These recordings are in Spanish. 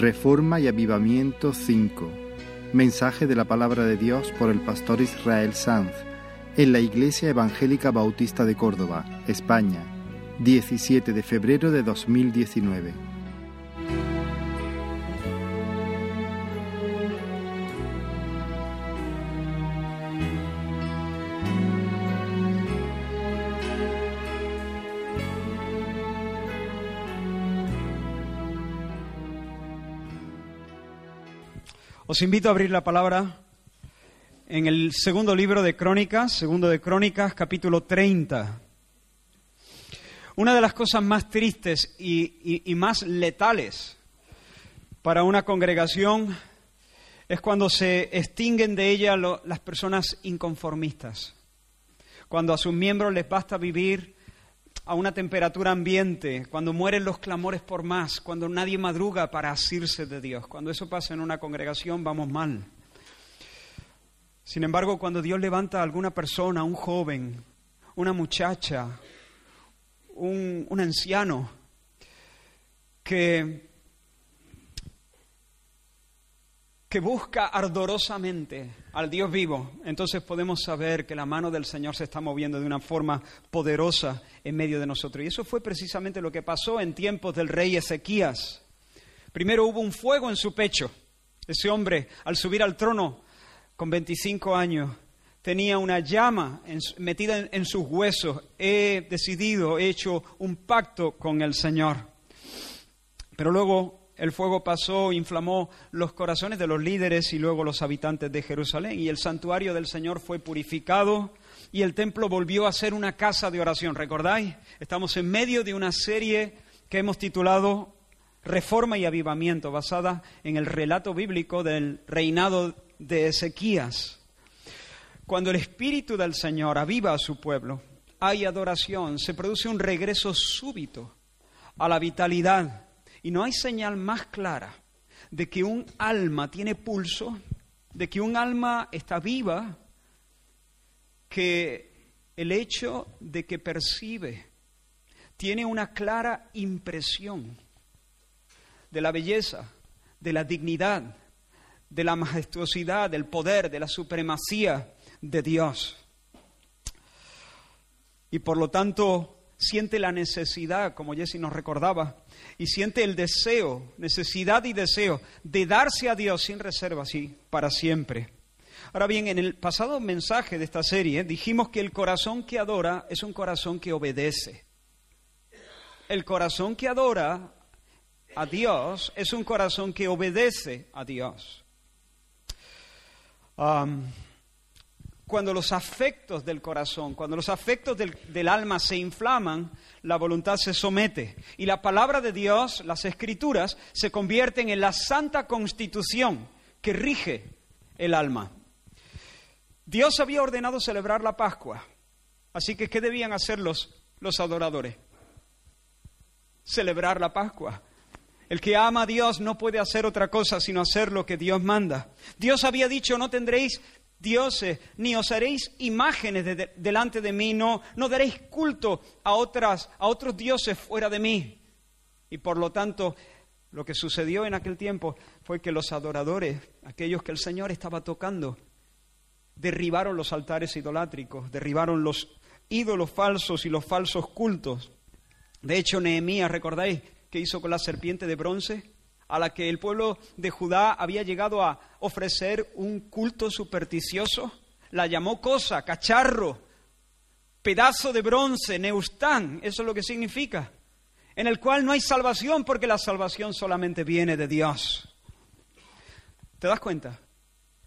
Reforma y Avivamiento 5. Mensaje de la palabra de Dios por el pastor Israel Sanz en la Iglesia Evangélica Bautista de Córdoba, España, 17 de febrero de 2019. Os invito a abrir la palabra en el segundo libro de Crónicas, segundo de Crónicas, capítulo 30. Una de las cosas más tristes y, y más letales para una congregación es cuando se extinguen de ella las personas inconformistas, cuando a sus miembros les basta vivir a una temperatura ambiente, cuando mueren los clamores por más, cuando nadie madruga para asirse de Dios. Cuando eso pasa en una congregación vamos mal. Sin embargo, cuando Dios levanta a alguna persona, un joven, una muchacha, un, un anciano, que que busca ardorosamente al Dios vivo, entonces podemos saber que la mano del Señor se está moviendo de una forma poderosa en medio de nosotros. Y eso fue precisamente lo que pasó en tiempos del rey Ezequías. Primero hubo un fuego en su pecho. Ese hombre, al subir al trono con 25 años, tenía una llama metida en, en sus huesos. He decidido, he hecho un pacto con el Señor. Pero luego el fuego pasó, inflamó los corazones de los líderes y luego los habitantes de Jerusalén. Y el santuario del Señor fue purificado y el templo volvió a ser una casa de oración. ¿Recordáis? Estamos en medio de una serie que hemos titulado Reforma y Avivamiento, basada en el relato bíblico del reinado de Ezequías. Cuando el Espíritu del Señor aviva a su pueblo, hay adoración, se produce un regreso súbito a la vitalidad y no hay señal más clara de que un alma tiene pulso, de que un alma está viva, que el hecho de que percibe, tiene una clara impresión de la belleza, de la dignidad, de la majestuosidad, del poder, de la supremacía de Dios. Y por lo tanto siente la necesidad, como Jesse nos recordaba, y siente el deseo, necesidad y deseo de darse a Dios sin reserva, así, para siempre. Ahora bien, en el pasado mensaje de esta serie dijimos que el corazón que adora es un corazón que obedece. El corazón que adora a Dios es un corazón que obedece a Dios. Cuando los afectos del corazón, cuando los afectos del, alma se inflaman, la voluntad se somete. Y la palabra de Dios, las escrituras, se convierten en la santa constitución que rige el alma. Dios había ordenado celebrar la Pascua. Así que, ¿qué debían hacer los, los adoradores? Celebrar la Pascua. El que ama a Dios no puede hacer otra cosa sino hacer lo que Dios manda. Dios había dicho, no tendréis dioses, ni os haréis imágenes de, de, delante de mí, no, no daréis culto a, otras, a otros dioses fuera de mí. Y por lo tanto, lo que sucedió en aquel tiempo fue que los adoradores, aquellos que el Señor estaba tocando, derribaron los altares idolátricos, derribaron los ídolos falsos y los falsos cultos. De hecho, Nehemías, ¿recordáis qué hizo con la serpiente de bronce? A la que el pueblo de Judá había llegado a ofrecer un culto supersticioso. La llamó cosa, cacharro, pedazo de bronce, neustán, eso es lo que significa, en el cual no hay salvación porque la salvación solamente viene de Dios. ¿Te das cuenta?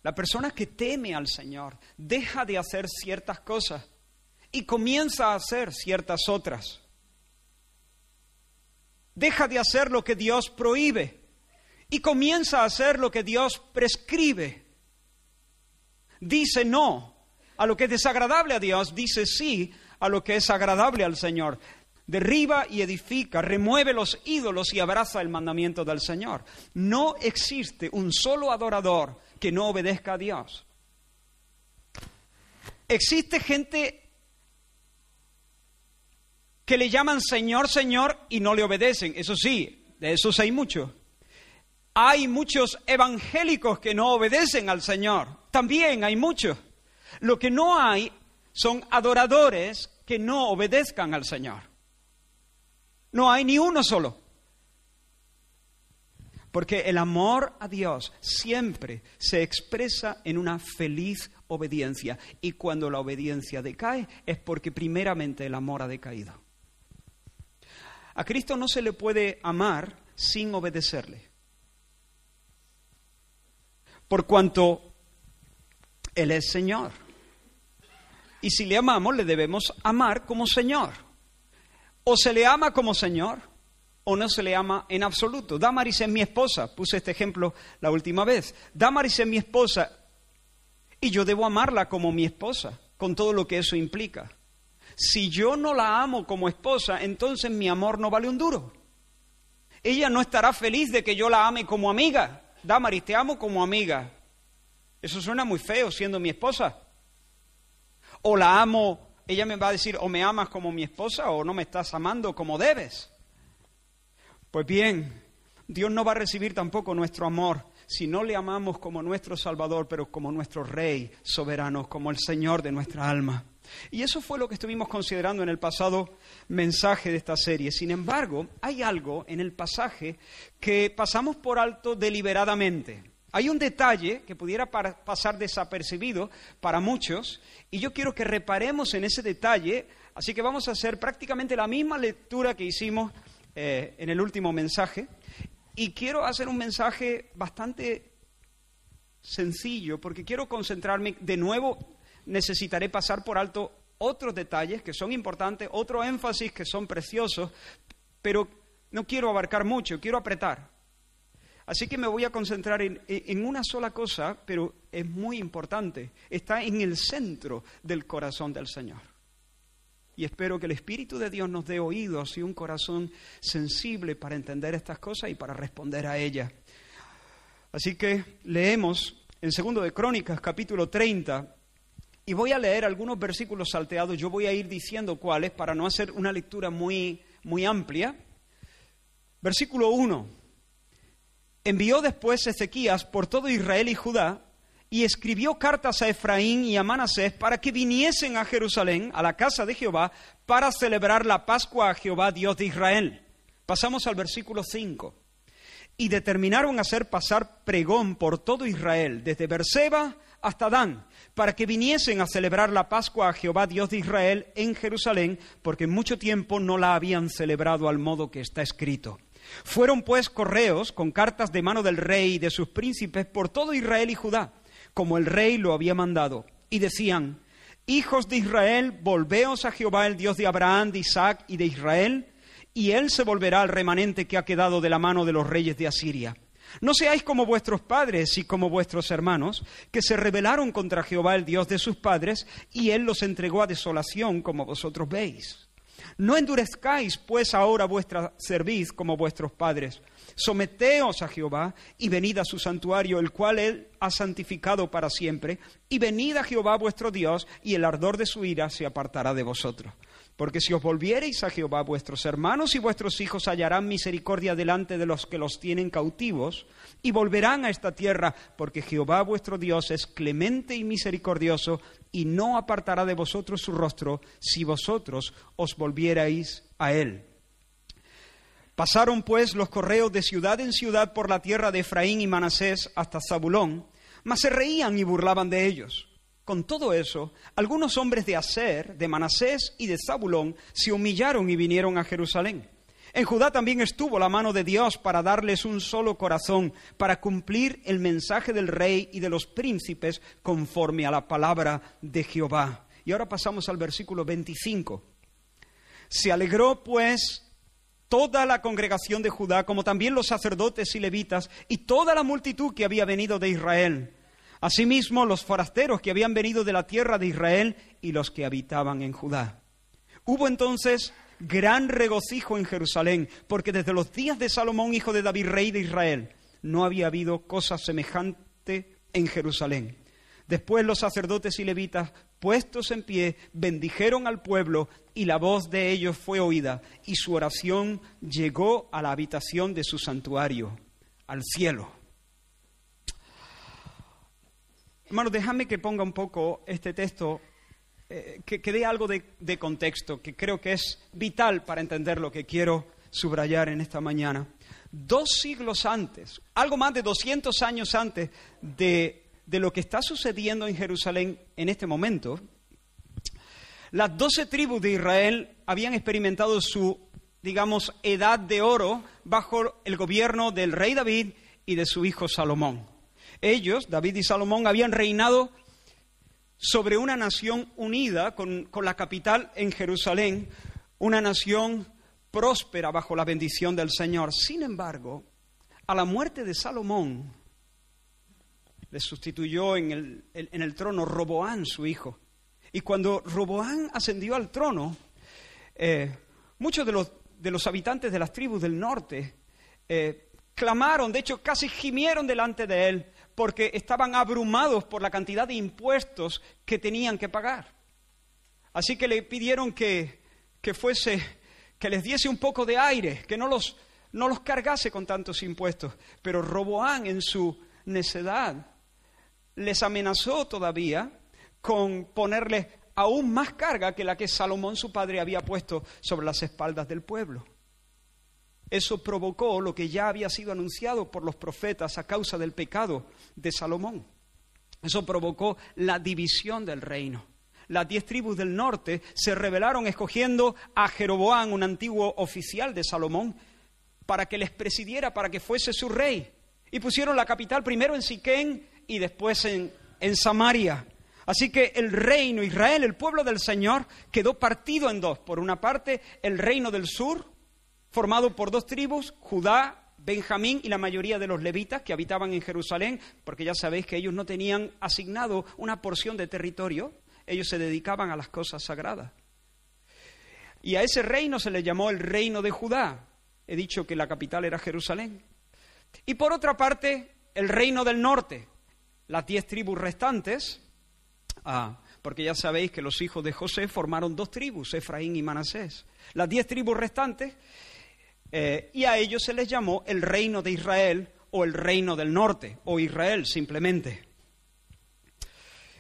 La persona que teme al Señor deja de hacer ciertas cosas y comienza a hacer ciertas otras. Deja de hacer lo que Dios prohíbe y comienza a hacer lo que Dios prescribe. Dice no a lo que es desagradable a Dios, dice sí a lo que es agradable al Señor. Derriba y edifica, remueve los ídolos y abraza el mandamiento del Señor. No existe un solo adorador que no obedezca a Dios. Existe gente que le llaman Señor, Señor y no le obedecen. Eso sí, de esos hay muchos. Hay muchos evangélicos que no obedecen al Señor. También hay muchos. Lo que no hay son adoradores que no obedezcan al Señor. No hay ni uno solo. Porque el amor a Dios siempre se expresa en una feliz obediencia. Y cuando la obediencia decae es porque primeramente el amor ha decaído. A Cristo no se le puede amar sin obedecerle. Por cuanto Él es Señor. Y si le amamos, le debemos amar como Señor. O se le ama como Señor, o no se le ama en absoluto. Damaris es mi esposa, puse este ejemplo la última vez. Damaris es mi esposa y yo debo amarla como mi esposa, con todo lo que eso implica. Si yo no la amo como esposa, entonces mi amor no vale un duro. Ella no estará feliz de que yo la ame como amiga. Damaris, te amo como amiga. Eso suena muy feo siendo mi esposa o la amo, ella me va a decir, o me amas como mi esposa o no me estás amando como debes. Pues bien, Dios no va a recibir tampoco nuestro amor si no le amamos como nuestro Salvador, pero como nuestro Rey soberano, como el Señor de nuestra alma. Y eso fue lo que estuvimos considerando en el pasado mensaje de esta serie. Sin embargo, hay algo en el pasaje que pasamos por alto deliberadamente. Hay un detalle que pudiera pasar desapercibido para muchos y yo quiero que reparemos en ese detalle, así que vamos a hacer prácticamente la misma lectura que hicimos eh, en el último mensaje y quiero hacer un mensaje bastante sencillo porque quiero concentrarme, de nuevo necesitaré pasar por alto otros detalles que son importantes, otro énfasis que son preciosos, pero no quiero abarcar mucho, quiero apretar. Así que me voy a concentrar en, una sola cosa, pero es muy importante. Está en el centro del corazón del Señor. Y espero que el Espíritu de Dios nos dé oídos y un corazón sensible para entender estas cosas y para responder a ellas. Así que leemos en segundo de Crónicas, capítulo 30, y voy a leer algunos versículos salteados. Yo voy a ir diciendo cuáles para no hacer una lectura muy, muy amplia. Versículo 1. Envió después Ezequías por todo Israel y Judá y escribió cartas a Efraín y a Manasés para que viniesen a Jerusalén, a la casa de Jehová, para celebrar la Pascua a Jehová, Dios de Israel. Pasamos al versículo 5. Y determinaron hacer pasar pregón por todo Israel, desde Berseba hasta Dan, para que viniesen a celebrar la Pascua a Jehová, Dios de Israel, en Jerusalén, porque mucho tiempo no la habían celebrado al modo que está escrito. Fueron pues correos con cartas de mano del rey y de sus príncipes por todo Israel y Judá, como el rey lo había mandado, y decían, Hijos de Israel, volveos a Jehová el Dios de Abraham, de Isaac y de Israel, y él se volverá al remanente que ha quedado de la mano de los reyes de Asiria. No seáis como vuestros padres y como vuestros hermanos, que se rebelaron contra Jehová el Dios de sus padres, y él los entregó a desolación, como vosotros veis. No endurezcáis pues ahora vuestra cerviz como vuestros padres. Someteos a Jehová y venid a su santuario, el cual él ha santificado para siempre, y venid a Jehová vuestro Dios, y el ardor de su ira se apartará de vosotros. Porque si os volviereis a Jehová, vuestros hermanos y vuestros hijos hallarán misericordia delante de los que los tienen cautivos, y volverán a esta tierra, porque Jehová vuestro Dios es clemente y misericordioso, y no apartará de vosotros su rostro si vosotros os volvierais a él. Pasaron pues los correos de ciudad en ciudad por la tierra de Efraín y Manasés hasta Zabulón, mas se reían y burlaban de ellos. Con todo eso, algunos hombres de Aser, de Manasés y de Zabulón se humillaron y vinieron a Jerusalén. En Judá también estuvo la mano de Dios para darles un solo corazón, para cumplir el mensaje del rey y de los príncipes conforme a la palabra de Jehová. Y ahora pasamos al versículo 25. Se alegró pues toda la congregación de Judá, como también los sacerdotes y levitas, y toda la multitud que había venido de Israel. Asimismo, los forasteros que habían venido de la tierra de Israel y los que habitaban en Judá. Hubo entonces gran regocijo en Jerusalén, porque desde los días de Salomón, hijo de David, rey de Israel, no había habido cosa semejante en Jerusalén. Después los sacerdotes y levitas, puestos en pie, bendijeron al pueblo y la voz de ellos fue oída y su oración llegó a la habitación de su santuario. al cielo. Hermanos, déjame que ponga un poco este texto, eh, que, dé algo de, de contexto, que creo que es vital para entender lo que quiero subrayar en esta mañana. Dos siglos antes, algo más de 200 años antes de, de lo que está sucediendo en Jerusalén en este momento, las doce tribus de Israel habían experimentado su, digamos, edad de oro bajo el gobierno del rey David y de su hijo Salomón. Ellos, David y Salomón, habían reinado sobre una nación unida con, con la capital en Jerusalén, una nación próspera bajo la bendición del Señor. Sin embargo, a la muerte de Salomón, le sustituyó en el, en el trono Roboán, su hijo. Y cuando Roboán ascendió al trono, eh, muchos de los, de los, habitantes de las tribus del norte eh, clamaron, de hecho casi gimieron delante de él, porque estaban abrumados por la cantidad de impuestos que tenían que pagar. Así que le pidieron que, que fuese, que les diese un poco de aire, que no los, no los cargase con tantos impuestos. Pero Roboán, en su necedad, les amenazó todavía con ponerle aún más carga que la que Salomón su padre había puesto sobre las espaldas del pueblo. Eso provocó lo que ya había sido anunciado por los profetas a causa del pecado de Salomón. Eso provocó la división del reino. Las diez tribus del norte se rebelaron escogiendo a Jeroboán, un antiguo oficial de Salomón, para que les presidiera, para que fuese su rey. Y pusieron la capital primero en Siquén y después en, en Samaria. Así que el reino Israel, el pueblo del Señor, quedó partido en dos. Por una parte, el reino del sur, formado por dos tribus, Judá, Benjamín y la mayoría de los levitas que habitaban en Jerusalén, porque ya sabéis que ellos no tenían asignado una porción de territorio, ellos se dedicaban a las cosas sagradas. Y a ese reino se le llamó el reino de Judá. He dicho que la capital era Jerusalén. Y por otra parte, el reino del norte, las diez tribus restantes, Ah, porque ya sabéis que los hijos de José formaron dos tribus, Efraín y Manasés. Las diez tribus restantes, eh, y a ellos se les llamó el reino de Israel o el reino del norte, o Israel simplemente.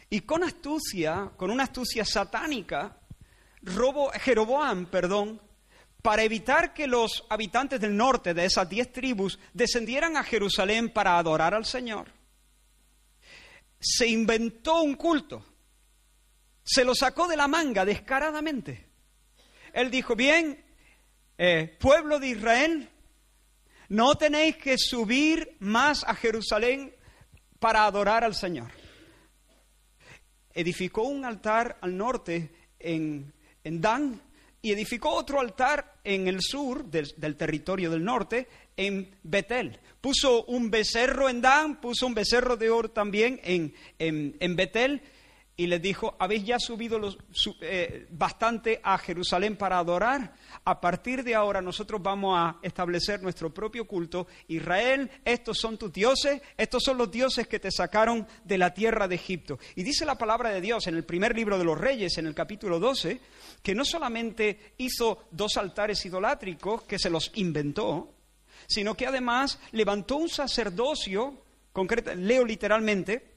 Y con astucia, con una astucia satánica, Robo, Jeroboam, perdón, para evitar que los habitantes del norte de esas diez tribus descendieran a Jerusalén para adorar al Señor, se inventó un culto se lo sacó de la manga descaradamente. Él dijo, bien, eh, pueblo de Israel, no tenéis que subir más a Jerusalén para adorar al Señor. Edificó un altar al norte en, Dan y edificó otro altar en el sur del, territorio del norte, en Betel. Puso un becerro en Dan, puso un becerro de oro también en, en, en Betel y les dijo, habéis ya subido los, eh, bastante a Jerusalén para adorar. A partir de ahora nosotros vamos a establecer nuestro propio culto. Israel, estos son tus dioses, estos son los dioses que te sacaron de la tierra de Egipto. Y dice la palabra de Dios en el primer libro de los Reyes, en el capítulo 12, que no solamente hizo dos altares idolátricos, que se los inventó, sino que además levantó un sacerdocio, concreto, leo literalmente,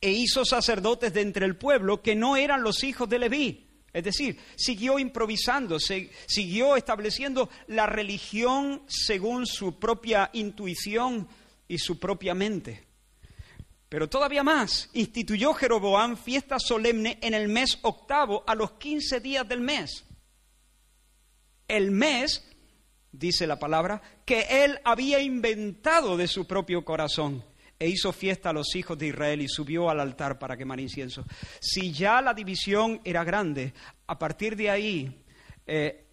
e hizo sacerdotes de entre el pueblo que no eran los hijos de Leví. Es decir, siguió improvisando, siguió estableciendo la religión según su propia intuición y su propia mente. Pero todavía más, instituyó Jeroboam fiesta solemne en el mes octavo a los quince días del mes. El mes, dice la palabra, que él había inventado de su propio corazón e hizo fiesta a los hijos de Israel y subió al altar para quemar incienso. Si ya la división era grande, a partir de ahí, eh,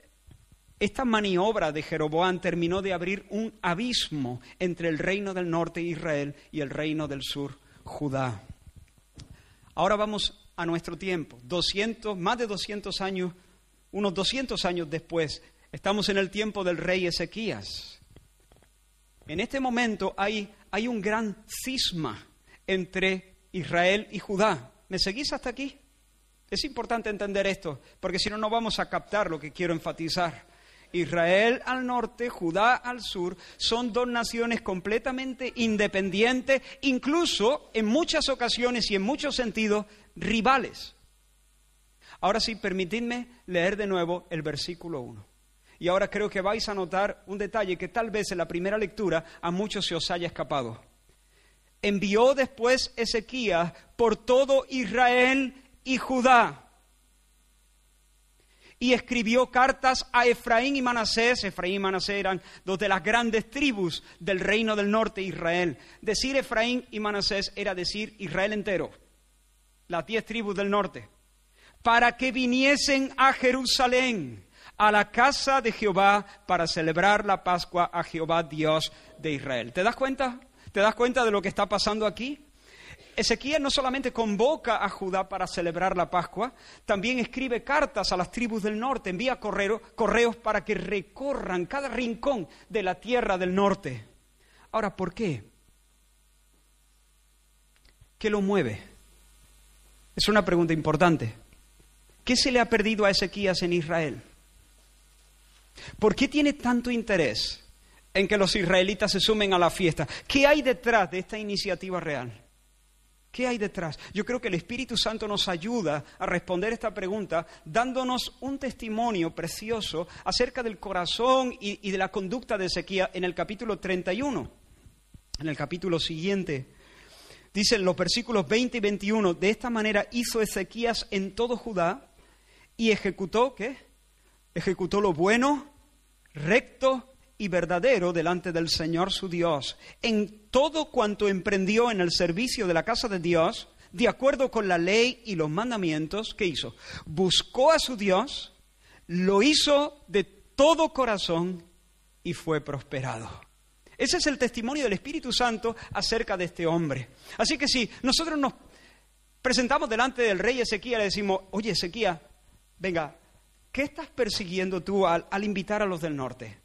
esta maniobra de Jeroboam terminó de abrir un abismo entre el reino del norte Israel y el reino del sur Judá. Ahora vamos a nuestro tiempo, 200, más de 200 años, unos 200 años después, estamos en el tiempo del rey Ezequías. En este momento hay hay un gran cisma entre Israel y Judá. ¿Me seguís hasta aquí? Es importante entender esto, porque si no, no vamos a captar lo que quiero enfatizar. Israel al norte, Judá al sur, son dos naciones completamente independientes, incluso en muchas ocasiones y en muchos sentidos rivales. Ahora sí, permitidme leer de nuevo el versículo 1. Y ahora creo que vais a notar un detalle que tal vez en la primera lectura a muchos se os haya escapado. Envió después Ezequías por todo Israel y Judá y escribió cartas a Efraín y Manasés. Efraín y Manasés eran dos de las grandes tribus del reino del norte Israel. Decir Efraín y Manasés era decir Israel entero, las diez tribus del norte, para que viniesen a Jerusalén, a la casa de Jehová, para celebrar la Pascua a Jehová Dios de Israel. ¿Te das cuenta? ¿Te das cuenta de lo que está pasando aquí? Ezequiel no solamente convoca a Judá para celebrar la Pascua, también escribe cartas a las tribus del norte, envía correos para que recorran cada rincón de la tierra del norte. Ahora, ¿por qué? ¿Qué lo mueve? Es una pregunta importante. ¿Qué se le ha perdido a Ezequías en Israel? ¿Por qué tiene tanto interés en que los israelitas se sumen a la fiesta? ¿Qué hay detrás de esta iniciativa real? ¿Qué hay detrás? Yo creo que el Espíritu Santo nos ayuda a responder esta pregunta dándonos un testimonio precioso acerca del corazón y, de la conducta de Ezequiel en el capítulo 31, en el capítulo siguiente. Dicen los versículos 20 y 21, de esta manera hizo Ezequías en todo Judá y ejecutó, ¿qué? Ejecutó lo bueno, recto y verdadero delante del Señor su Dios, en todo cuanto emprendió en el servicio de la casa de Dios, de acuerdo con la ley y los mandamientos, ¿qué hizo? Buscó a su Dios, lo hizo de todo corazón y fue prosperado. Ese es el testimonio del Espíritu Santo acerca de este hombre. Así que si nosotros nos presentamos delante del rey Ezequiel le decimos, oye Ezequiel, venga, ¿qué estás persiguiendo tú al, invitar a los del norte?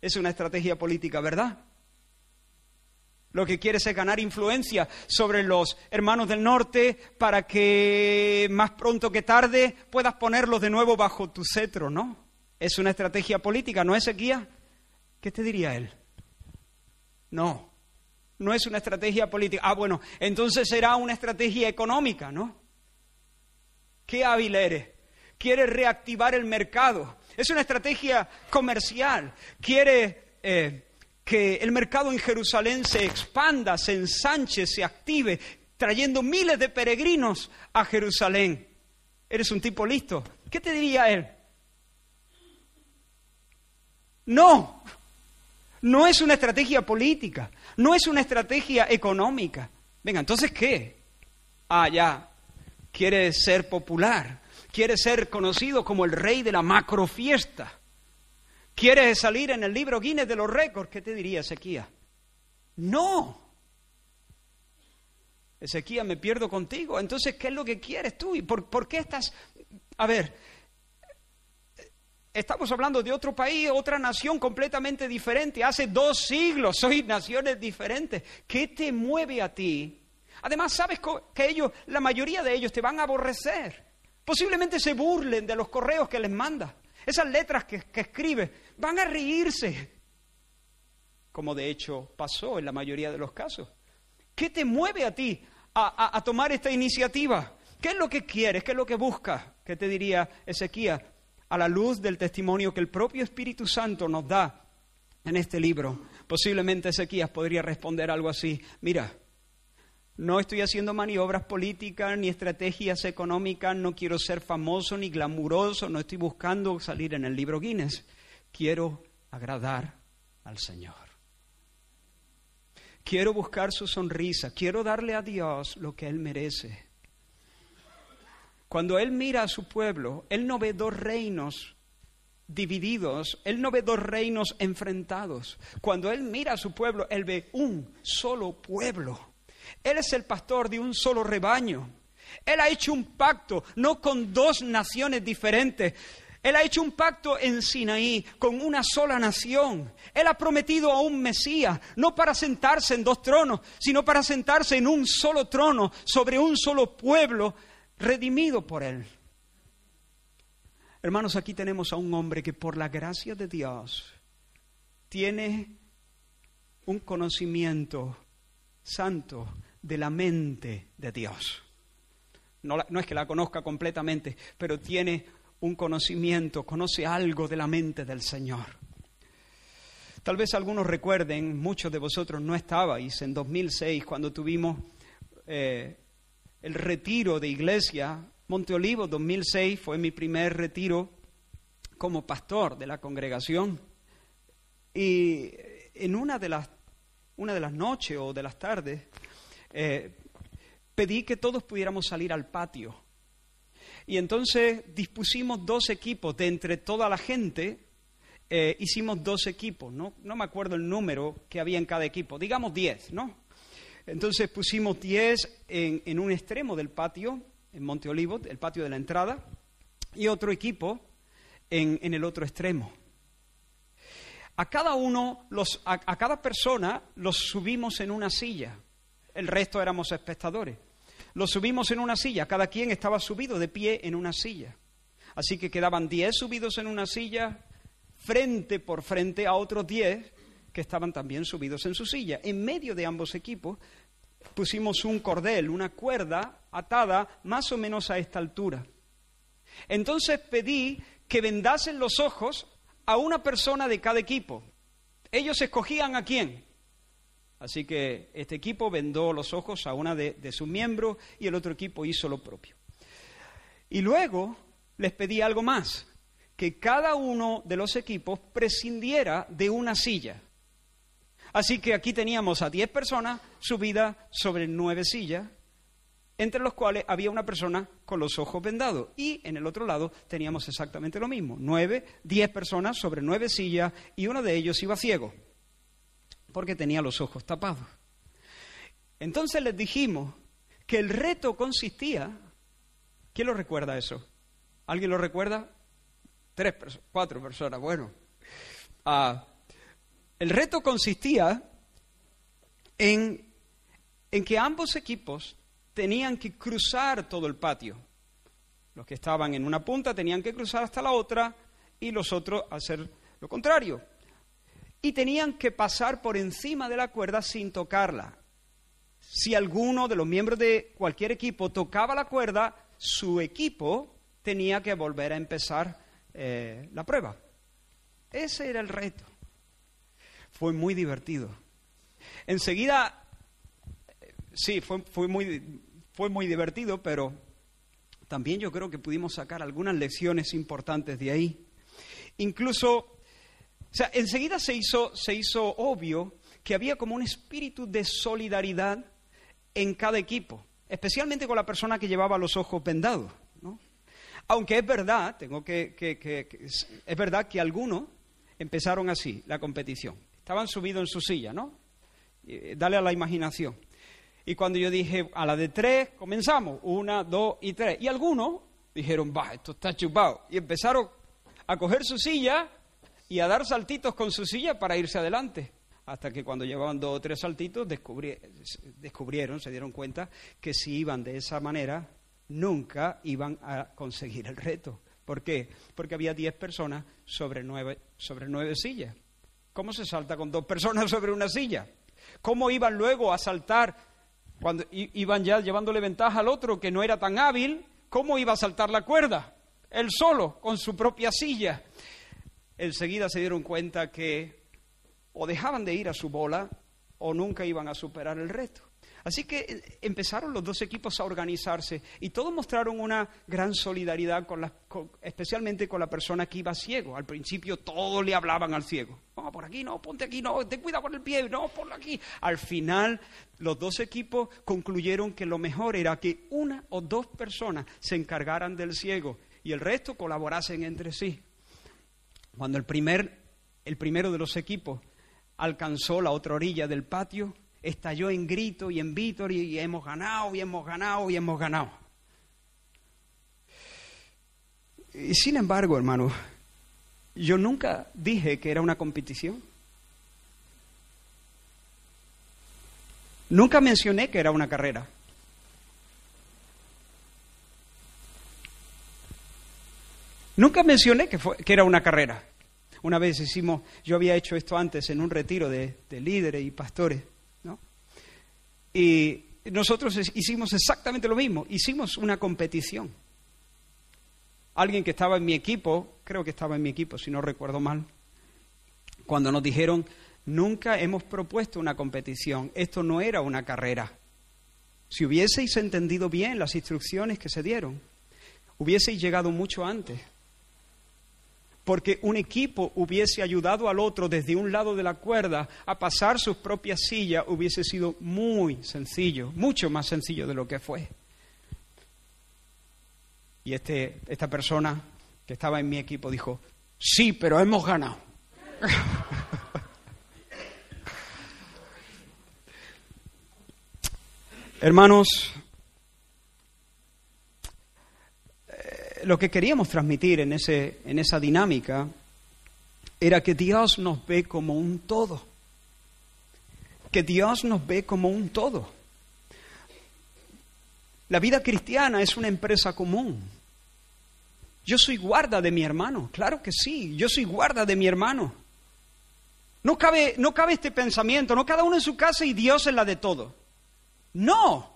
Es una estrategia política, ¿verdad? Lo que quieres es ganar influencia sobre los hermanos del norte para que más pronto que tarde puedas ponerlos de nuevo bajo tu cetro, ¿no? Es una estrategia política, ¿no es guía? ¿Qué te diría él? No, no es una estrategia política. Ah, bueno, entonces será una estrategia económica, ¿no? ¿Qué hábil eres? Quieres reactivar el mercado, es una estrategia comercial. Quiere eh, que el mercado en Jerusalén se expanda, se ensanche, se active, trayendo miles de peregrinos a Jerusalén. Eres un tipo listo. ¿Qué te diría él? No, no es una estrategia política, no es una estrategia económica. Venga, entonces, ¿qué? Ah, ya, quiere ser popular, quiere ser conocido como el rey de la macrofiesta. Quiere salir en el libro Guinness de los récords. ¿Qué te diría Ezequiel? No. Ezequiel, me pierdo contigo. Entonces, ¿qué es lo que quieres tú? ¿Y por, por qué estás... A ver, estamos hablando de otro país, otra nación completamente diferente. Hace dos siglos sois naciones diferentes. ¿Qué te mueve a ti? Además, sabes que ellos, la mayoría de ellos te van a aborrecer. Posiblemente se burlen de los correos que les manda. Esas letras que, escribe, van a reírse. Como de hecho pasó en la mayoría de los casos. ¿Qué te mueve a ti a, a tomar esta iniciativa? ¿Qué es lo que quieres? ¿Qué es lo que buscas? ¿Qué te diría Ezequiel? A la luz del testimonio que el propio Espíritu Santo nos da en este libro, posiblemente Ezequías podría responder algo así. Mira, no estoy haciendo maniobras políticas ni estrategias económicas, no quiero ser famoso ni glamuroso, no estoy buscando salir en el libro Guinness. Quiero agradar al Señor. Quiero buscar su sonrisa, quiero darle a Dios lo que Él merece. Cuando Él mira a su pueblo, Él no ve dos reinos divididos, Él no ve dos reinos enfrentados. Cuando Él mira a su pueblo, Él ve un solo pueblo él es el pastor de un solo rebaño. Él ha hecho un pacto, no con dos naciones diferentes. Él ha hecho un pacto en Sinaí con una sola nación. Él ha prometido a un Mesías, no para sentarse en dos tronos, sino para sentarse en un solo trono, sobre un solo pueblo, redimido por Él. Hermanos, aquí tenemos a un hombre que por la gracia de Dios tiene un conocimiento santo de la mente de Dios. No, es que la conozca completamente, pero tiene un conocimiento, conoce algo de la mente del Señor. Tal vez algunos recuerden, muchos de vosotros no estabais en 2006 cuando tuvimos eh, el retiro de iglesia. Monte Olivo 2006 fue mi primer retiro como pastor de la congregación. Y en una de las, una de las noches o de las tardes, eh, pedí que todos pudiéramos salir al patio. Y entonces dispusimos dos equipos de entre toda la gente, eh, hicimos dos equipos, ¿no? no me acuerdo el número que había en cada equipo, digamos diez, ¿no? Entonces pusimos diez en, en un extremo del patio, en Monte Olivo, el patio de la entrada, y otro equipo en, en el otro extremo. A cada uno, los, a cada persona los subimos en una silla el resto éramos espectadores. Los subimos en una silla, cada quien estaba subido de pie en una silla. Así que quedaban diez subidos en una silla, frente por frente a otros diez que estaban también subidos en su silla. En medio de ambos equipos pusimos un cordel, una cuerda atada más o menos a esta altura. Entonces pedí que vendasen los ojos a una persona de cada equipo. Ellos escogían a quién, Así que este equipo vendó los ojos a una de, sus miembros y el otro equipo hizo lo propio. Y luego les pedí algo más, que cada uno de los equipos prescindiera de una silla. Así que aquí teníamos a diez personas subidas sobre nueve sillas, entre los cuales había una persona con los ojos vendados. Y en el otro lado teníamos exactamente lo mismo, nueve, diez personas sobre nueve sillas y uno de ellos iba ciego porque tenía los ojos tapados. Entonces les dijimos que el reto consistía, ¿quién lo recuerda eso? ¿Alguien lo recuerda? Tres personas, cuatro personas, bueno. Ah, el reto consistía en, en que ambos equipos tenían que cruzar todo el patio. Los que estaban en una punta tenían que cruzar hasta la otra y los otros hacer lo contrario y tenían que pasar por encima de la cuerda sin tocarla. Si alguno de los miembros de cualquier equipo tocaba la cuerda, su equipo tenía que volver a empezar eh, la prueba. Ese era el reto. Fue muy divertido. Enseguida, sí, fue, fue, muy, fue muy divertido, pero también yo creo que pudimos sacar algunas lecciones importantes de ahí. Incluso o sea, enseguida se hizo, se hizo obvio que había como un espíritu de solidaridad en cada equipo, especialmente con la persona que llevaba los ojos vendados. ¿no? Aunque es verdad, tengo que, es verdad que algunos empezaron así la competición. Estaban subidos en su silla, ¿no? dale a la imaginación. Y cuando yo dije a la de tres, comenzamos, una, dos y tres. Y algunos dijeron, va, esto está chupado. Y empezaron a coger su silla y a dar saltitos con su silla para irse adelante. Hasta que cuando llevaban dos o tres saltitos descubrieron, se dieron cuenta que si iban de esa manera, nunca iban a conseguir el reto. ¿Por qué? Porque había diez personas sobre nueve, sobre nueve sillas. ¿Cómo se salta con dos personas sobre una silla? ¿Cómo iban luego a saltar cuando iban ya llevándole ventaja al otro que no era tan hábil? ¿Cómo iba a saltar la cuerda? Él solo, con su propia silla enseguida se dieron cuenta que o dejaban de ir a su bola o nunca iban a superar el reto. Así que eh, empezaron los dos equipos a organizarse y todos mostraron una gran solidaridad, con especialmente con la persona que iba ciego. Al principio todos le hablaban al ciego. No, por aquí no, ponte aquí, no, ten cuidado con el pie, no, por aquí. Al final los dos equipos concluyeron que lo mejor era que una o dos personas se encargaran del ciego y el resto colaborasen entre sí. Cuando el, primer, el primero de los equipos alcanzó la otra orilla del patio, estalló en grito y en vítor y hemos ganado, y hemos ganado, y hemos ganado. Y sin embargo, hermano, yo nunca dije que era una competición. Nunca mencioné que era una carrera. Nunca mencioné que, fue, que era una carrera. Una vez hicimos, yo había hecho esto antes en un retiro de, de líderes y pastores. Y nosotros hicimos exactamente lo mismo, hicimos una competición. Alguien que estaba en mi equipo, creo que estaba en mi equipo, si no recuerdo mal, cuando nos dijeron, nunca hemos propuesto una competición, esto no era una carrera. Si hubieseis entendido bien las instrucciones que se dieron, hubieseis llegado mucho antes porque un equipo hubiese ayudado al otro desde un lado de la cuerda a pasar sus propias sillas, hubiese sido muy sencillo, mucho más sencillo de lo que fue. Y este, esta persona que estaba en mi equipo dijo, sí, pero hemos ganado. Hermanos, lo que queríamos transmitir en, ese, en esa dinámica era que Dios nos ve como un todo. Que Dios nos ve como un todo. La vida cristiana es una empresa común. Yo soy guarda de mi hermano, claro que sí, yo soy guarda de mi hermano. No cabe, no cabe este pensamiento, no cada uno en su casa y Dios en la de todo. No,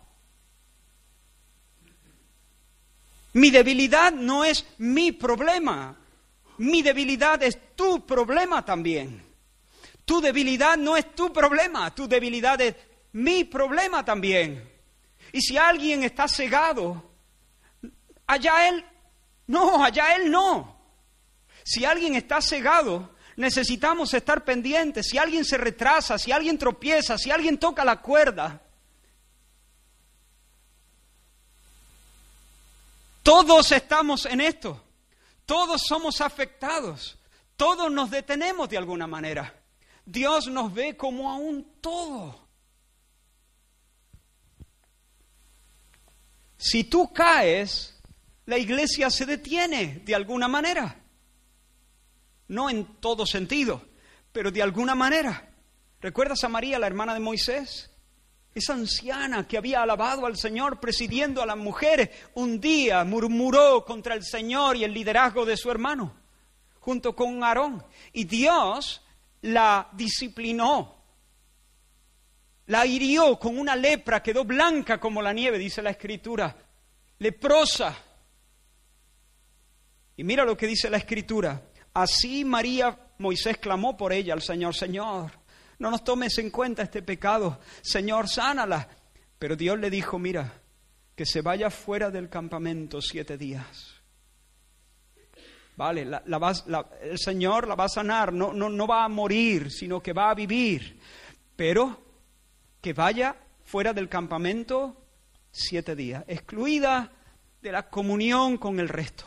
Mi debilidad no es mi problema. Mi debilidad es tu problema también. Tu debilidad no es tu problema, tu debilidad es mi problema también. Y si alguien está cegado, allá él, no, allá él no. Si alguien está cegado, necesitamos estar pendientes. Si alguien se retrasa, si alguien tropieza, si alguien toca la cuerda, Todos estamos en esto. Todos somos afectados. Todos nos detenemos de alguna manera. Dios nos ve como a un todo. Si tú caes, la iglesia se detiene de alguna manera. No en todo sentido, pero de alguna manera. ¿Recuerdas a María, la hermana de Moisés? Esa anciana que había alabado al Señor presidiendo a las mujeres, un día murmuró contra el Señor y el liderazgo de su hermano, junto con Aarón. Y Dios la disciplinó, la hirió con una lepra, quedó blanca como la nieve, dice la Escritura, leprosa. Y mira lo que dice la Escritura. Así María, Moisés clamó por ella al Señor, Señor, no nos tomes en cuenta este pecado, Señor, sánala. Pero Dios le dijo, mira, que se vaya fuera del campamento siete días. Vale, el Señor la va a sanar, no, no, no va a morir, sino que va a vivir. Pero que vaya fuera del campamento siete días, excluida de la comunión con el resto.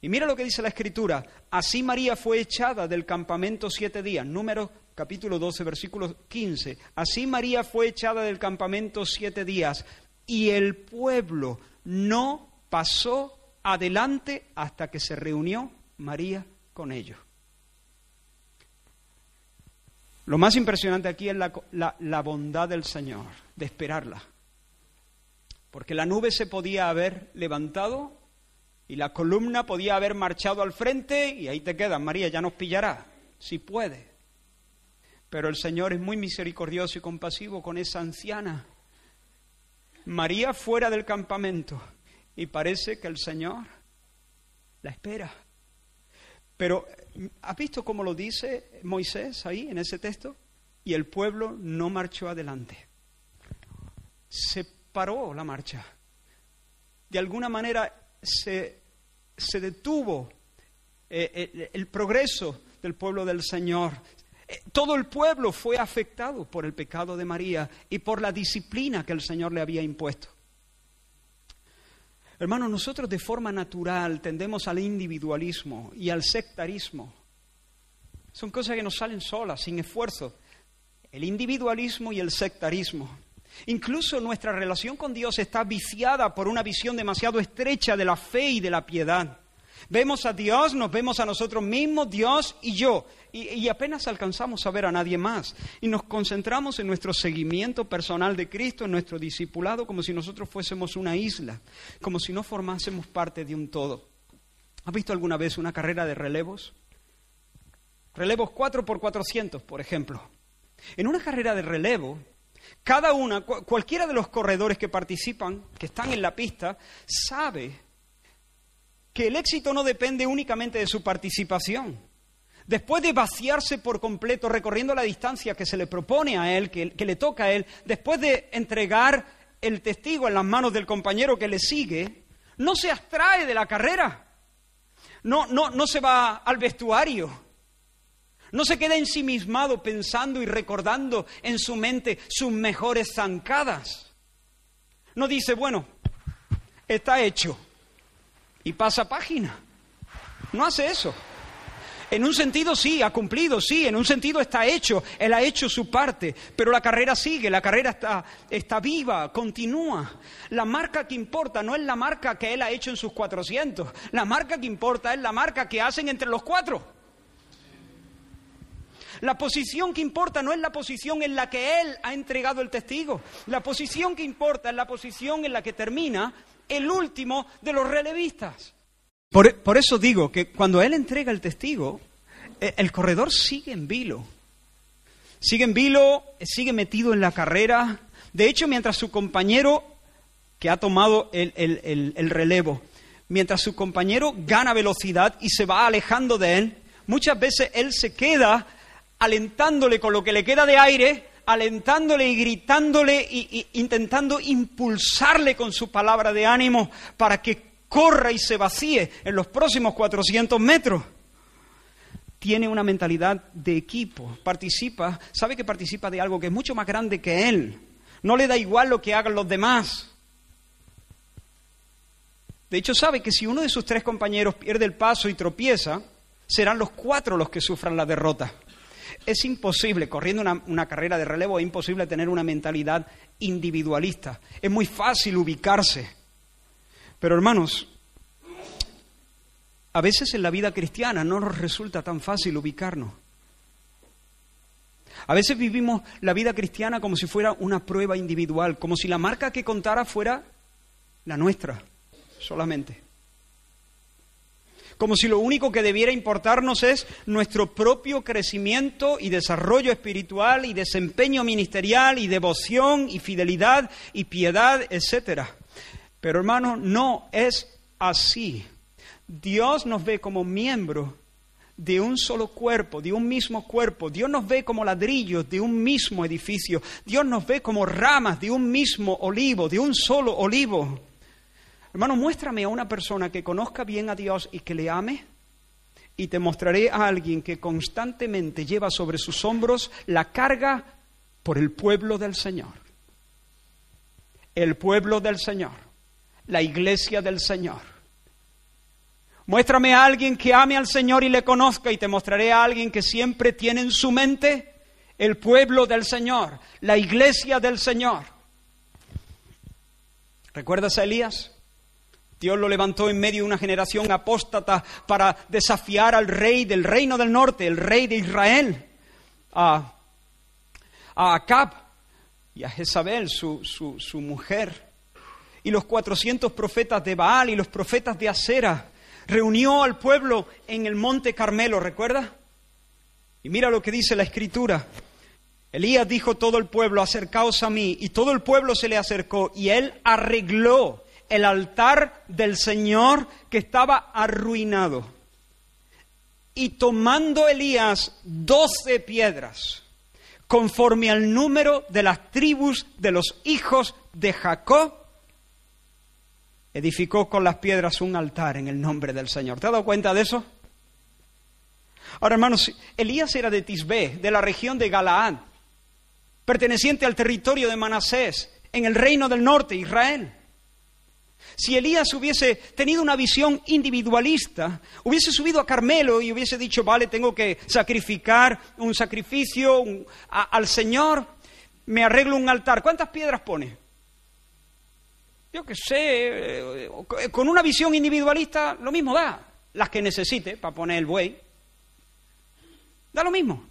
Y mira lo que dice la Escritura. Así María fue echada del campamento siete días. Número capítulo 12, versículo 15. Así María fue echada del campamento siete días y el pueblo no pasó adelante hasta que se reunió María con ellos. Lo más impresionante aquí es la, la, bondad del Señor, de esperarla. Porque la nube se podía haber levantado y la columna podía haber marchado al frente y ahí te quedas, María, ya nos pillará, si puede. Pero el Señor es muy misericordioso y compasivo con esa anciana. María fuera del campamento y parece que el Señor la espera. Pero, ¿has visto cómo lo dice Moisés ahí en ese texto? Y el pueblo no marchó adelante. Se paró la marcha. De alguna manera se, se detuvo eh, el, el progreso del pueblo del Señor todo el pueblo fue afectado por el pecado de María y por la disciplina que el Señor le había impuesto. Hermanos, nosotros de forma natural tendemos al individualismo y al sectarismo. Son cosas que nos salen solas, sin esfuerzo. El individualismo y el sectarismo. Incluso nuestra relación con Dios está viciada por una visión demasiado estrecha de la fe y de la piedad. Vemos a Dios, nos vemos a nosotros mismos, Dios y yo, y, apenas alcanzamos a ver a nadie más. Y nos concentramos en nuestro seguimiento personal de Cristo, en nuestro discipulado, como si nosotros fuésemos una isla, como si no formásemos parte de un todo. ¿Has visto alguna vez una carrera de relevos? Relevos 4 por 400, por ejemplo. En una carrera de relevo, cada una, cualquiera de los corredores que participan, que están en la pista, sabe que el éxito no depende únicamente de su participación. Después de vaciarse por completo, recorriendo la distancia que se le propone a él, que, le toca a él, después de entregar el testigo en las manos del compañero que le sigue, no se abstrae de la carrera, no, no, no se va al vestuario, no se queda ensimismado pensando y recordando en su mente sus mejores zancadas. No dice, bueno, está hecho y pasa página. No hace eso. En un sentido sí, ha cumplido, sí, en un sentido está hecho, él ha hecho su parte, pero la carrera sigue, la carrera está, está viva, continúa. La marca que importa no es la marca que él ha hecho en sus 400, la marca que importa es la marca que hacen entre los cuatro. La posición que importa no es la posición en la que él ha entregado el testigo. La posición que importa es la posición en la que termina el último de los relevistas. Por, eso digo que cuando él entrega el testigo, e, el corredor sigue en vilo. Sigue en vilo, sigue metido en la carrera. De hecho, mientras su compañero, que ha tomado el relevo, mientras su compañero gana velocidad y se va alejando de él, muchas veces él se queda alentándole con lo que le queda de aire, alentándole y gritándole e intentando impulsarle con su palabra de ánimo para que corra y se vacíe en los próximos 400 metros. Tiene una mentalidad de equipo, participa, sabe que participa de algo que es mucho más grande que él. No le da igual lo que hagan los demás. De hecho, sabe que si uno de sus tres compañeros pierde el paso y tropieza, serán los cuatro los que sufran la derrota. Es imposible, corriendo una, carrera de relevo, es imposible tener una mentalidad individualista. Es muy fácil ubicarse. Pero hermanos, a veces en la vida cristiana no nos resulta tan fácil ubicarnos. A veces vivimos la vida cristiana como si fuera una prueba individual, como si la marca que contara fuera la nuestra solamente como si lo único que debiera importarnos es nuestro propio crecimiento y desarrollo espiritual y desempeño ministerial y devoción y fidelidad y piedad, etc. Pero hermano, no es así. Dios nos ve como miembros de un solo cuerpo, de un mismo cuerpo. Dios nos ve como ladrillos de un mismo edificio. Dios nos ve como ramas de un mismo olivo, de un solo olivo. Hermano, muéstrame a una persona que conozca bien a Dios y que le ame, y te mostraré a alguien que constantemente lleva sobre sus hombros la carga por el pueblo del Señor. El pueblo del Señor, la iglesia del Señor. Muéstrame a alguien que ame al Señor y le conozca y te mostraré a alguien que siempre tiene en su mente el pueblo del Señor, la iglesia del Señor. ¿Recuerdas a Elías? Dios lo levantó en medio de una generación apóstata para desafiar al rey del reino del norte, el rey de Israel, a, Acab y a Jezabel, su, su, mujer. Y los 400 profetas de Baal y los profetas de Acera. Reunió al pueblo en el monte Carmelo, ¿recuerda? Y mira lo que dice la escritura. Elías dijo todo el pueblo, acercaos a mí, y todo el pueblo se le acercó, y él arregló el altar del Señor que estaba arruinado. Y tomando Elías doce piedras, conforme al número de las tribus de los hijos de Jacob, edificó con las piedras un altar en el nombre del Señor. ¿Te has dado cuenta de eso? Ahora, hermanos, Elías era de Tisbé, de la región de Galaad, perteneciente al territorio de Manasés, en el reino del norte, Israel. Si Elías hubiese tenido una visión individualista, hubiese subido a Carmelo y hubiese dicho, vale, tengo que sacrificar un sacrificio al Señor, me arreglo un altar. ¿Cuántas piedras pone? Yo qué sé, eh, con una visión individualista lo mismo da, las que necesite para poner el buey. Da lo mismo.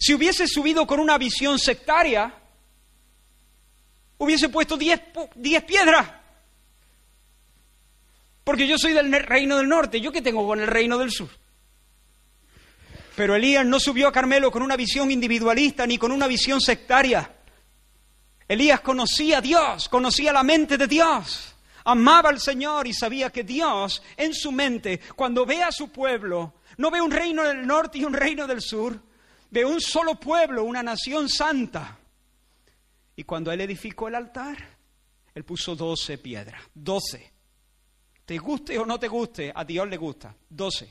Si hubiese subido con una visión sectaria, hubiese puesto diez, diez piedras Porque yo soy del reino del norte. ¿Yo qué tengo con el reino del sur? Pero Elías no subió a Carmelo con una visión individualista ni con una visión sectaria. Elías conocía a Dios, conocía la mente de Dios, amaba al Señor y sabía que Dios en su mente, cuando ve a su pueblo, no ve un reino del norte y un reino del sur, ve un solo pueblo, una nación santa. Y cuando él edificó el altar, él puso doce piedras, doce. Te guste o no te guste, a Dios le gusta, doce.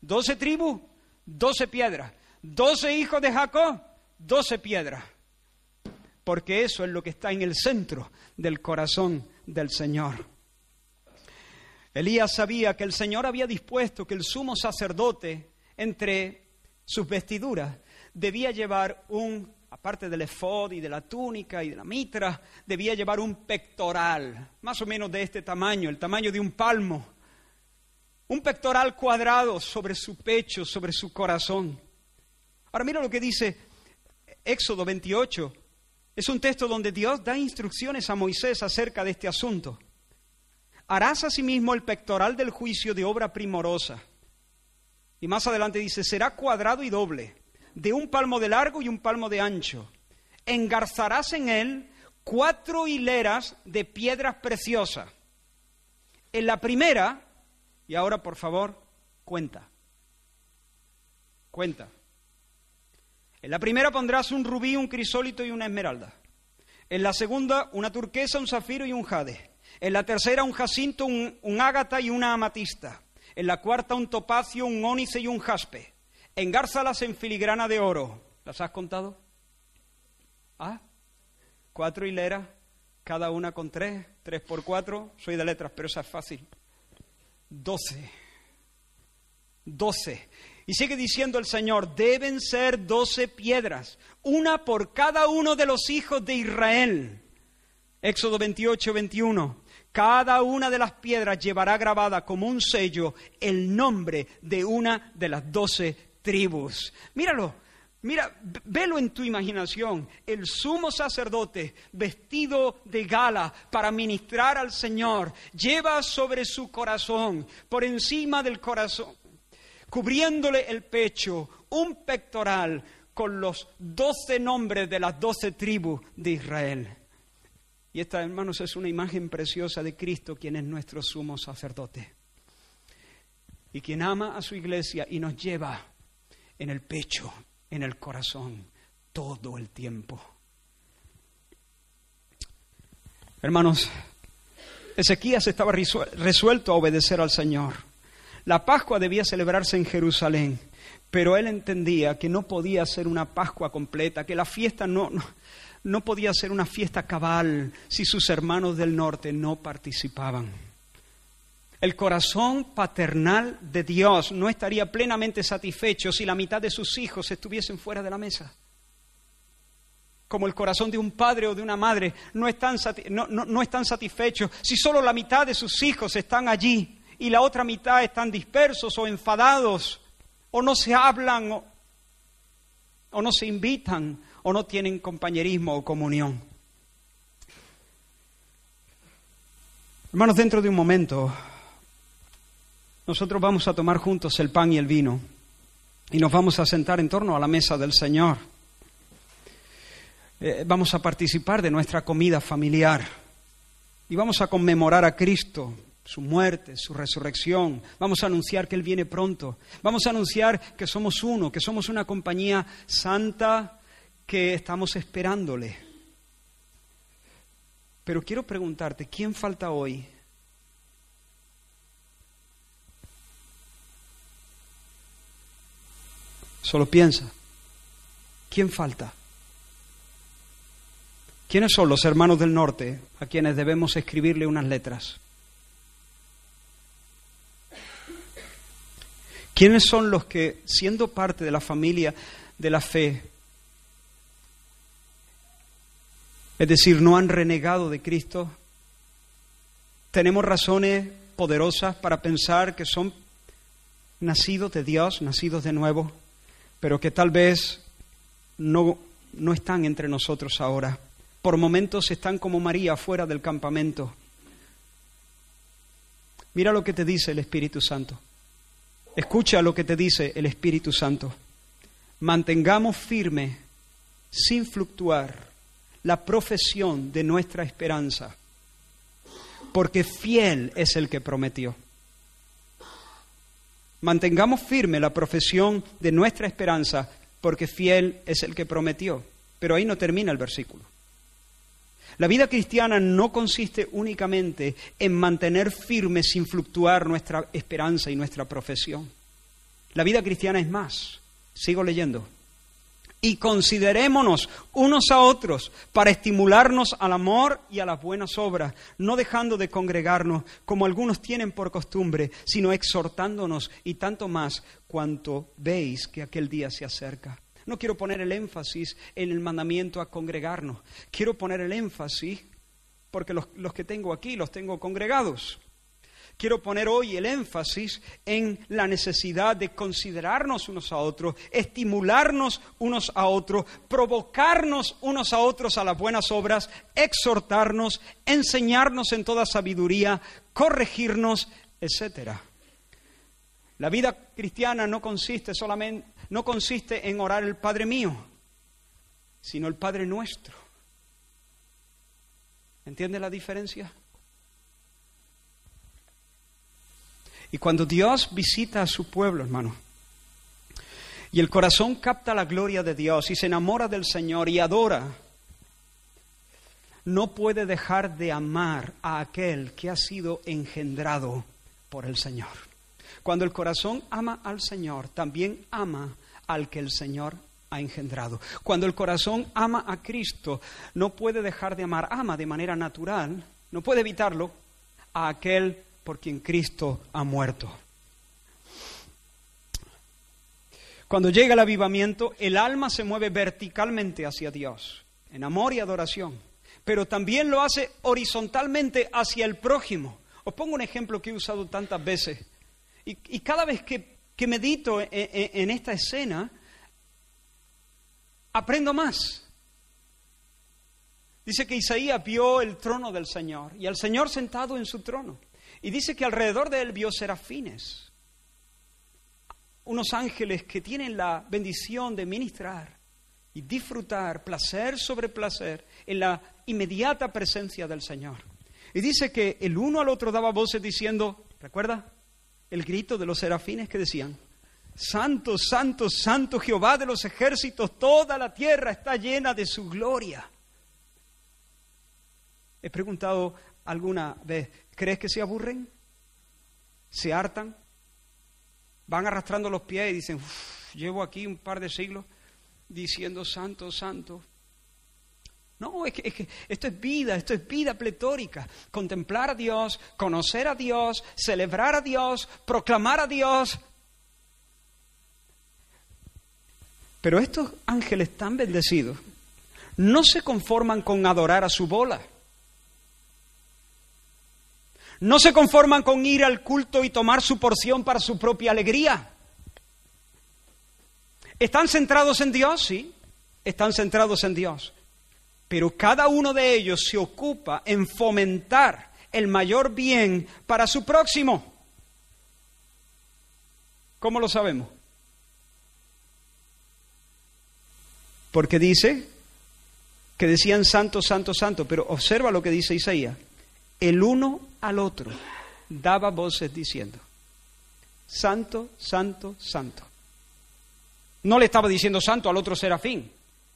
Doce tribus, doce piedras. Doce hijos de Jacob, doce piedras. Porque eso es lo que está en el centro del corazón del Señor. Elías sabía que el Señor había dispuesto que el sumo sacerdote, entre sus vestiduras, debía llevar un, aparte del efod y de la túnica y de la mitra, debía llevar un pectoral, más o menos de este tamaño, el tamaño de un palmo, un pectoral cuadrado sobre su pecho, sobre su corazón. Ahora mira lo que dice Éxodo 28. Es un texto donde Dios da instrucciones a Moisés acerca de este asunto. Harás asimismo el pectoral del juicio de obra primorosa. Y más adelante dice, será cuadrado y doble, de un palmo de largo y un palmo de ancho. Engarzarás en él cuatro hileras de piedras preciosas. En la primera y ahora, por favor, cuenta. Cuenta. En la primera pondrás un rubí, un crisólito y una esmeralda. En la segunda, una turquesa, un zafiro y un jade. En la tercera, un jacinto, un, ágata y una amatista. En la cuarta, un topacio, un ónice y un jaspe. Engárzalas en filigrana de oro. ¿Las has contado? ¿Ah? Cuatro hileras, cada una con tres, tres por cuatro. Soy de letras, pero esa es fácil. Doce. Doce. Y sigue diciendo el Señor, deben ser doce piedras, una por cada uno de los hijos de Israel. Éxodo 28, 21. Cada una de las piedras llevará grabada como un sello el nombre de una de las doce tribus. Míralo, Mira, velo en tu imaginación, el sumo sacerdote vestido de gala para ministrar al Señor, lleva sobre su corazón, por encima del corazón, cubriéndole el pecho, un pectoral con los doce nombres de las doce tribus de Israel. Y esta, hermanos, es una imagen preciosa de Cristo, quien es nuestro sumo sacerdote. Y quien ama a su iglesia y nos lleva en el pecho en el corazón todo el tiempo. Hermanos, Ezequías estaba resuelto a obedecer al Señor. La Pascua debía celebrarse en Jerusalén, pero él entendía que no podía ser una Pascua completa, que la fiesta no, no, no podía ser una fiesta cabal si sus hermanos del norte no participaban. El corazón paternal de Dios no estaría plenamente satisfecho si la mitad de sus hijos estuviesen fuera de la mesa. Como el corazón de un padre o de una madre no están, no, están satisfechos si solo la mitad de sus hijos están allí y la otra mitad están dispersos o enfadados o no se hablan o, o no se invitan o no tienen compañerismo o comunión. Hermanos, dentro de un momento nosotros vamos a tomar juntos el pan y el vino y nos vamos a sentar en torno a la mesa del Señor. Eh, vamos a participar de nuestra comida familiar y vamos a conmemorar a Cristo, su muerte, su resurrección. Vamos a anunciar que Él viene pronto. Vamos a anunciar que somos uno, que somos una compañía santa que estamos esperándole. Pero quiero preguntarte, ¿quién falta hoy Solo piensa, ¿quién falta? ¿Quiénes son los hermanos del norte a quienes debemos escribirle unas letras? ¿Quiénes son los que, siendo parte de la familia de la fe, es decir, no han renegado de Cristo, tenemos razones poderosas para pensar que son nacidos de Dios, nacidos de nuevo? Pero que tal vez no, no están entre nosotros ahora. Por momentos están como María fuera del campamento. Mira lo que te dice el Espíritu Santo. Escucha lo que te dice el Espíritu Santo. Mantengamos firme, sin fluctuar, la profesión de nuestra esperanza, porque fiel es el que prometió. Mantengamos firme la profesión de nuestra esperanza, porque fiel es el que prometió. Pero ahí no termina el versículo. La vida cristiana no consiste únicamente en mantener firme sin fluctuar nuestra esperanza y nuestra profesión. La vida cristiana es más. Sigo leyendo y considerémonos unos a otros para estimularnos al amor y a las buenas obras, no dejando de congregarnos como algunos tienen por costumbre, sino exhortándonos y tanto más cuanto veis que aquel día se acerca. No quiero poner el énfasis en el mandamiento a congregarnos, quiero poner el énfasis porque los, que tengo aquí los tengo congregados quiero poner hoy el énfasis en la necesidad de considerarnos unos a otros, estimularnos unos a otros, provocarnos unos a otros a las buenas obras, exhortarnos, enseñarnos en toda sabiduría, corregirnos, etcétera. La vida cristiana no consiste solamente no consiste en orar el Padre mío, sino el Padre nuestro. ¿Entiende la diferencia? Y cuando Dios visita a su pueblo, hermano, y el corazón capta la gloria de Dios y se enamora del Señor y adora, no puede dejar de amar a aquel que ha sido engendrado por el Señor. Cuando el corazón ama al Señor, también ama al que el Señor ha engendrado. Cuando el corazón ama a Cristo, no puede dejar de amar, ama de manera natural, no puede evitarlo, a aquel por quien Cristo ha muerto. Cuando llega el avivamiento, el alma se mueve verticalmente hacia Dios, en amor y adoración, pero también lo hace horizontalmente hacia el prójimo. Os pongo un ejemplo que he usado tantas veces. Y, cada vez que, medito en esta escena, aprendo más. Dice que Isaías vio el trono del Señor y al Señor sentado en su trono. Y dice que alrededor de él vio serafines, unos ángeles que tienen la bendición de ministrar y disfrutar placer sobre placer en la inmediata presencia del Señor. Y dice que el uno al otro daba voces diciendo, ¿recuerda? El grito de los serafines que decían, Santo, Santo, Santo Jehová de los ejércitos, toda la tierra está llena de su gloria. He preguntado alguna vez, ¿crees que se aburren? ¿Se hartan? Van arrastrando los pies y dicen, llevo aquí un par de siglos diciendo santo, santo. No, es que, es que, esto es vida, esto es vida pletórica. Contemplar a Dios, conocer a Dios, celebrar a Dios, proclamar a Dios. Pero estos ángeles tan bendecidos no se conforman con adorar a su bola. No se conforman con ir al culto y tomar su porción para su propia alegría. ¿Están centrados en Dios? Sí, están centrados en Dios. Pero cada uno de ellos se ocupa en fomentar el mayor bien para su próximo. ¿Cómo lo sabemos? Porque dice que decían santo, santo, santo, pero observa lo que dice Isaías el uno al otro daba voces diciendo, Santo, Santo, Santo. No le estaba diciendo santo al otro serafín.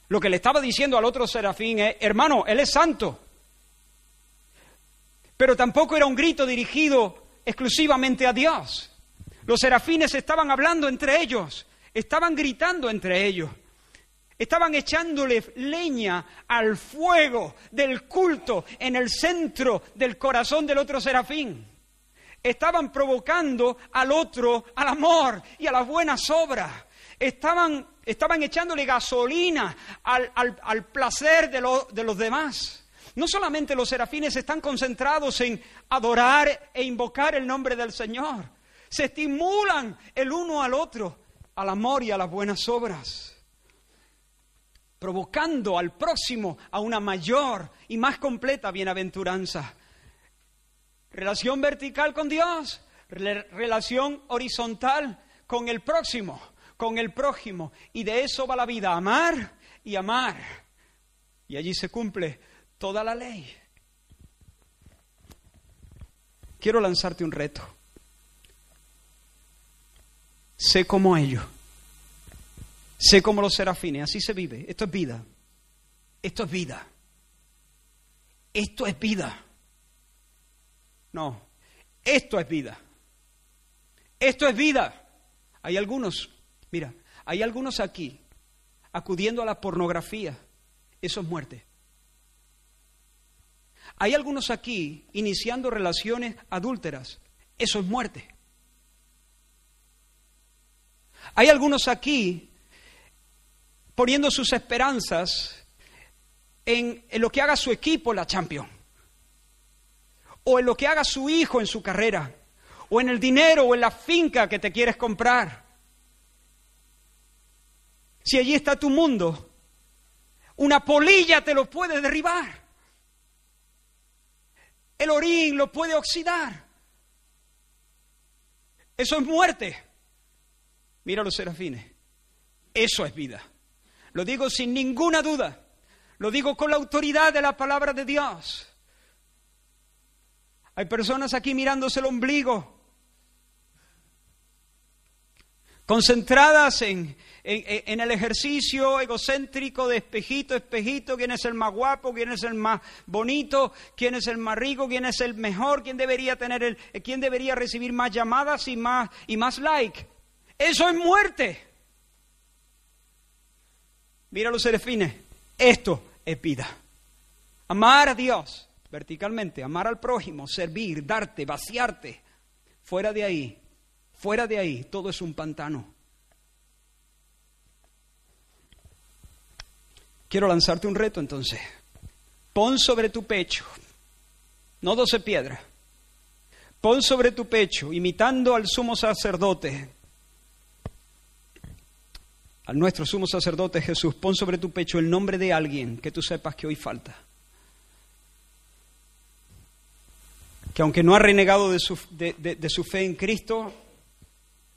Lo que le estaba diciendo al otro serafín es, hermano, Él es santo. Pero tampoco era un grito dirigido exclusivamente a Dios. Los serafines estaban hablando entre ellos, estaban gritando entre ellos. Estaban echándole leña al fuego del culto en el centro del corazón del otro serafín. Estaban provocando al otro al amor y a las buenas obras. Estaban, estaban echándole gasolina al, placer de, de los demás. No solamente los serafines están concentrados en adorar e invocar el nombre del Señor, se estimulan el uno al otro al amor y a las buenas obras provocando al próximo a una mayor y más completa bienaventuranza. Relación vertical con Dios, relación horizontal con el próximo, con el prójimo. Y de eso va la vida, amar y amar. Y allí se cumple toda la ley. Quiero lanzarte un reto. Sé como ellos. Sé como los serafines. Así se vive. Esto es vida. Esto es vida. Esto es vida. No, esto es vida. Esto es vida. Hay algunos, mira, hay algunos aquí acudiendo a la pornografía. Eso es muerte. Hay algunos aquí iniciando relaciones adúlteras. Eso es muerte. Hay algunos aquí poniendo sus esperanzas en, en, lo que haga su equipo la Champions o en lo que haga su hijo en su carrera, o en el dinero o en la finca que te quieres comprar. Si allí está tu mundo, una polilla te lo puede derribar. El orín lo puede oxidar. Eso es muerte. Mira los serafines. Eso es vida. Lo digo sin ninguna duda. Lo digo con la autoridad de la palabra de Dios. Hay personas aquí mirándose el ombligo, concentradas en, el ejercicio egocéntrico de espejito, espejito, quién es el más guapo, quién es el más bonito, quién es el más rico, quién es el mejor, quién debería tener el, quién debería recibir más llamadas y más y más like. Eso es muerte. Mira los serafines, esto es vida. Amar a Dios verticalmente, amar al prójimo, servir, darte, vaciarte. Fuera de ahí, fuera de ahí, todo es un pantano. Quiero lanzarte un reto entonces. Pon sobre tu pecho, no doce piedras, pon sobre tu pecho, imitando al sumo sacerdote, al nuestro sumo sacerdote Jesús, pon sobre tu pecho el nombre de alguien que tú sepas que hoy falta. que aunque no ha renegado de su, de, su, fe en Cristo,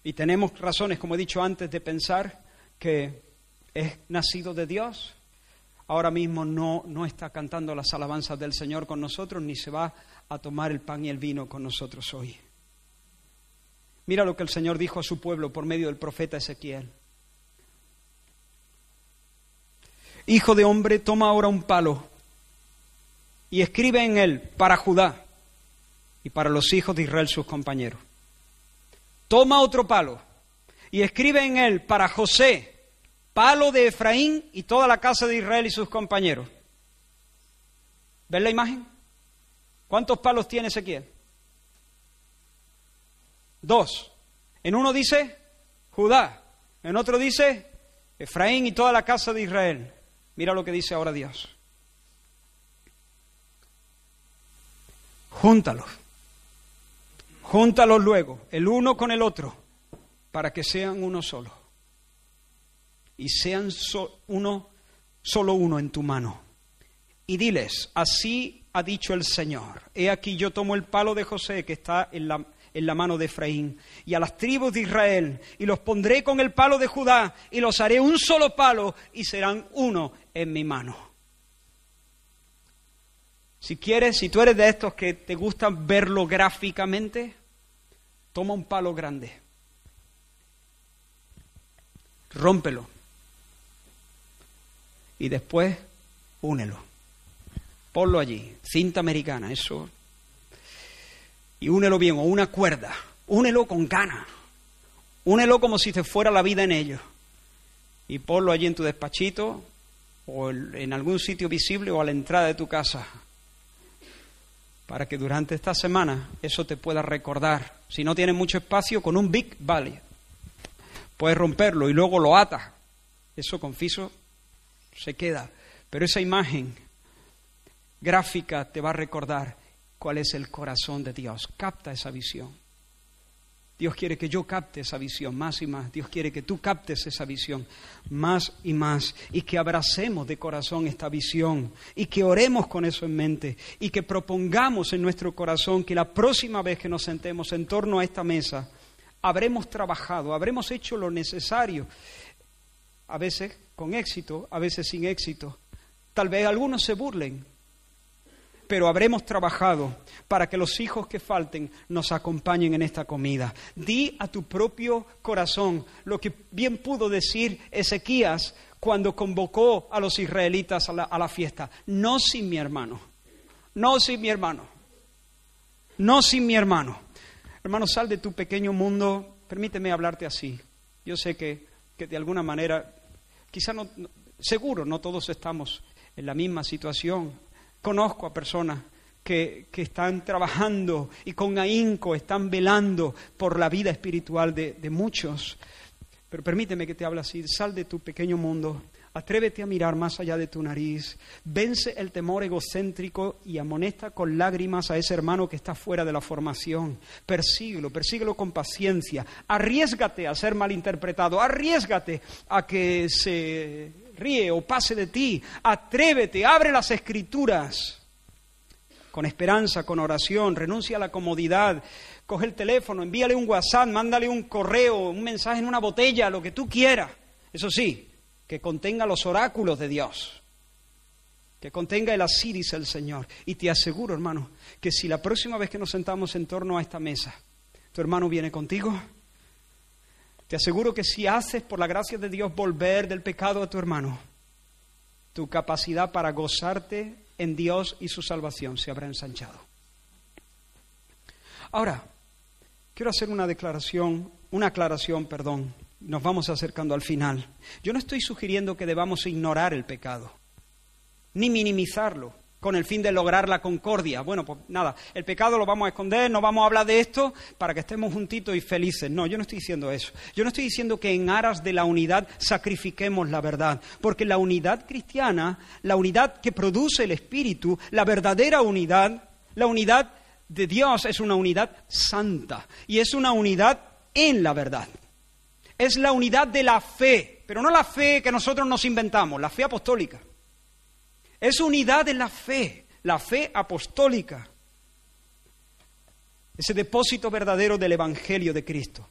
y tenemos razones, como he dicho antes, de pensar que es nacido de Dios, ahora mismo no, no está cantando las alabanzas del Señor con nosotros, ni se va a tomar el pan y el vino con nosotros hoy. Mira lo que el Señor dijo a su pueblo por medio del profeta Ezequiel. Hijo de hombre, toma ahora un palo y escribe en él para Judá y para los hijos de Israel sus compañeros. Toma otro palo y escribe en él para José, palo de Efraín y toda la casa de Israel y sus compañeros. ¿Ven la imagen? ¿Cuántos palos tiene Ezequiel? Dos. En uno dice Judá, en otro dice Efraín y toda la casa de Israel. Mira lo que dice ahora Dios. Júntalos Júntalos luego, el uno con el otro, para que sean uno solo. Y sean uno, solo uno en tu mano. Y diles, así ha dicho el Señor. He aquí yo tomo el palo de José que está en la, en la mano de Efraín y a las tribus de Israel y los pondré con el palo de Judá y los haré un solo palo y serán uno en mi mano. Si quieres, si tú eres de estos que te gusta verlo gráficamente, toma un palo grande, rómpelo y después únelo. Ponlo allí, cinta americana, eso. Y únelo bien, o una cuerda, únelo con ganas, únelo como si te fuera la vida en ello. Y ponlo allí en tu despachito o en algún sitio visible o a la entrada de tu casa para que durante esta semana eso te pueda recordar. Si no tienes mucho espacio, con un Big Valley puedes romperlo y luego lo atas. Eso confiso se queda. Pero esa imagen gráfica te va a recordar cuál es el corazón de Dios. Capta esa visión. Dios quiere que yo capte esa visión más y más. Dios quiere que tú captes esa visión más y más. Y que abracemos de corazón esta visión. Y que oremos con eso en mente. Y que propongamos en nuestro corazón que la próxima vez que nos sentemos en torno a esta mesa, habremos trabajado, habremos hecho lo necesario. A veces con éxito, a veces sin éxito. Tal vez algunos se burlen, pero habremos trabajado para que los hijos que falten nos acompañen en esta comida. Di a tu propio corazón lo que bien pudo decir Ezequías cuando convocó a los israelitas a la, fiesta. No sin mi hermano, no sin mi hermano, no sin mi hermano. Hermano, sal de tu pequeño mundo, permíteme hablarte así. Yo sé que, de alguna manera, quizá no, seguro no todos estamos en la misma situación, Conozco a personas que, están trabajando y con ahínco están velando por la vida espiritual de, de muchos. Pero permíteme que te hable así, sal de tu pequeño mundo, Atrévete a mirar más allá de tu nariz. Vence el temor egocéntrico y amonesta con lágrimas a ese hermano que está fuera de la formación. Persíguelo, persíguelo con paciencia. Arriesgate a ser malinterpretado. Arriesgate a que se ríe o pase de ti. Atrévete, abre las escrituras con esperanza, con oración, renuncia a la comodidad, coge el teléfono, envíale un WhatsApp, mándale un correo, un mensaje en una botella, lo que tú quieras. Eso sí, que contenga los oráculos de Dios, que contenga el así, dice el Señor. Y te aseguro, hermano, que si la próxima vez que nos sentamos en torno a esta mesa, tu hermano viene contigo, te aseguro que si haces por la gracia de Dios volver del pecado a tu hermano, tu capacidad para gozarte en Dios y su salvación se habrá ensanchado. Ahora, quiero hacer una declaración, una aclaración, perdón. Nos vamos acercando al final. Yo no estoy sugiriendo que debamos ignorar el pecado, ni minimizarlo con el fin de lograr la concordia. Bueno, pues nada, el pecado lo vamos a esconder, no vamos a hablar de esto para que estemos juntitos y felices. No, yo no estoy diciendo eso. Yo no estoy diciendo que en aras de la unidad sacrifiquemos la verdad, porque la unidad cristiana, la unidad que produce el Espíritu, la verdadera unidad, la unidad de Dios es una unidad santa y es una unidad en la verdad. Es la unidad de la fe, pero no la fe que nosotros nos inventamos, la fe apostólica. Es unidad en la fe, la fe apostólica. Ese depósito verdadero del Evangelio de Cristo.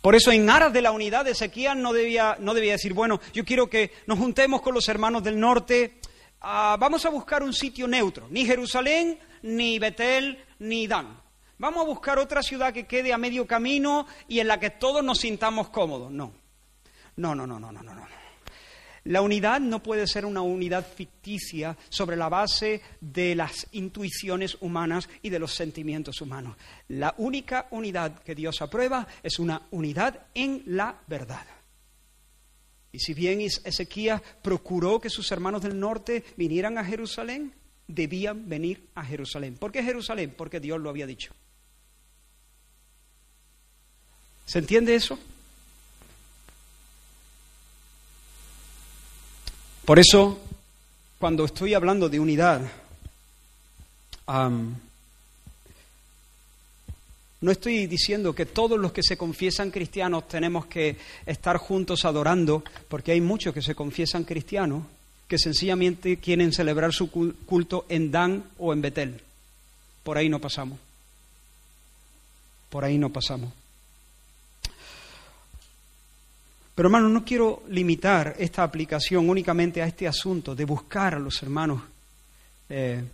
Por eso, en aras de la unidad, Ezequiel no debía, no debía decir, bueno, yo quiero que nos juntemos con los hermanos del norte, ah, vamos a buscar un sitio neutro, ni Jerusalén, ni Betel, ni Dan. Vamos a buscar otra ciudad que quede a medio camino y en la que todos nos sintamos cómodos. No, no, no, no, no, no, no. La unidad no puede ser una unidad ficticia sobre la base de las intuiciones humanas y de los sentimientos humanos. La única unidad que Dios aprueba es una unidad en la verdad. Y si bien Ezequías procuró que sus hermanos del norte vinieran a Jerusalén, debían venir a Jerusalén. ¿Por qué Jerusalén? Porque Dios lo había dicho. ¿Se entiende eso? Por eso, cuando estoy hablando de unidad, no estoy diciendo que todos los que se confiesan cristianos tenemos que estar juntos adorando, porque hay muchos que se confiesan cristianos que sencillamente quieren celebrar su culto en Dan o en Betel. Por ahí no pasamos. Por ahí no pasamos. Pero hermanos, no quiero limitar esta aplicación únicamente a este asunto de buscar a los hermanos eh,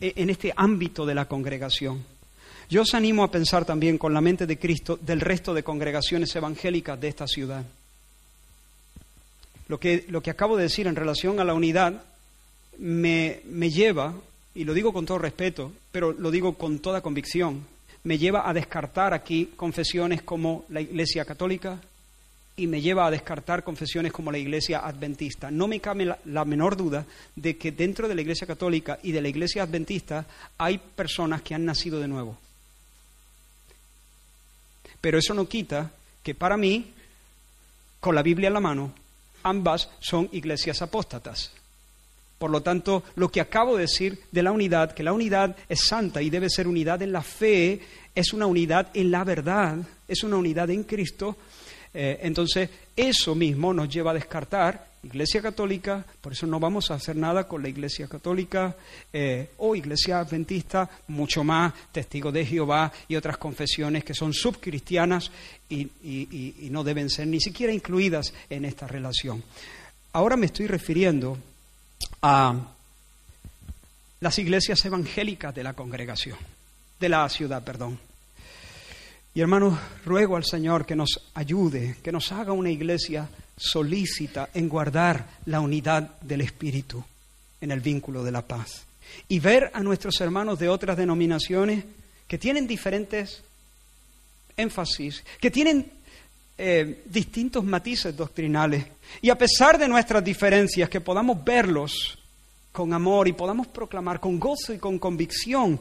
e-, en este ámbito de la congregación. Yo os animo a pensar también con la mente de Cristo del resto de congregaciones evangélicas de esta ciudad. Lo que, lo que acabo de decir en relación a la unidad me, me lleva, y lo digo con todo respeto, pero lo digo con toda convicción, me lleva a descartar aquí confesiones como la Iglesia Católica, y me lleva a descartar confesiones como la Iglesia Adventista. No me cabe la, menor duda de que dentro de la Iglesia Católica y de la Iglesia Adventista hay personas que han nacido de nuevo. Pero eso no quita que para mí, con la Biblia en la mano, ambas son iglesias apóstatas. Por lo tanto, lo que acabo de decir de la unidad, que la unidad es santa y debe ser unidad en la fe, es una unidad en la verdad, es una unidad en Cristo. Eh, entonces, eso mismo nos lleva a descartar Iglesia Católica, por eso no vamos a hacer nada con la Iglesia Católica eh, o Iglesia Adventista, mucho más Testigo de Jehová y otras confesiones que son subcristianas y, y no deben ser ni siquiera incluidas en esta relación. Ahora me estoy refiriendo a las iglesias evangélicas de la congregación, de la ciudad, perdón. Y hermanos, ruego al Señor que nos ayude, que nos haga una iglesia solícita en guardar la unidad del Espíritu en el vínculo de la paz. Y ver a nuestros hermanos de otras denominaciones que tienen diferentes énfasis, que tienen eh, distintos matices doctrinales. Y a pesar de nuestras diferencias, que podamos verlos con amor y podamos proclamar con gozo y con convicción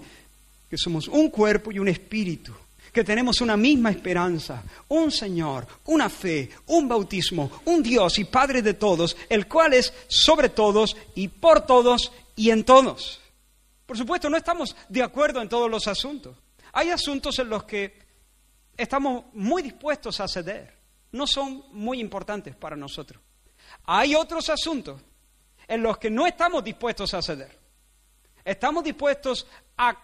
que somos un cuerpo y un espíritu que tenemos una misma esperanza, un Señor, una fe, un bautismo, un Dios y Padre de todos, el cual es sobre todos y por todos y en todos. Por supuesto, no estamos de acuerdo en todos los asuntos. Hay asuntos en los que estamos muy dispuestos a ceder, no son muy importantes para nosotros. Hay otros asuntos en los que no estamos dispuestos a ceder. Estamos dispuestos a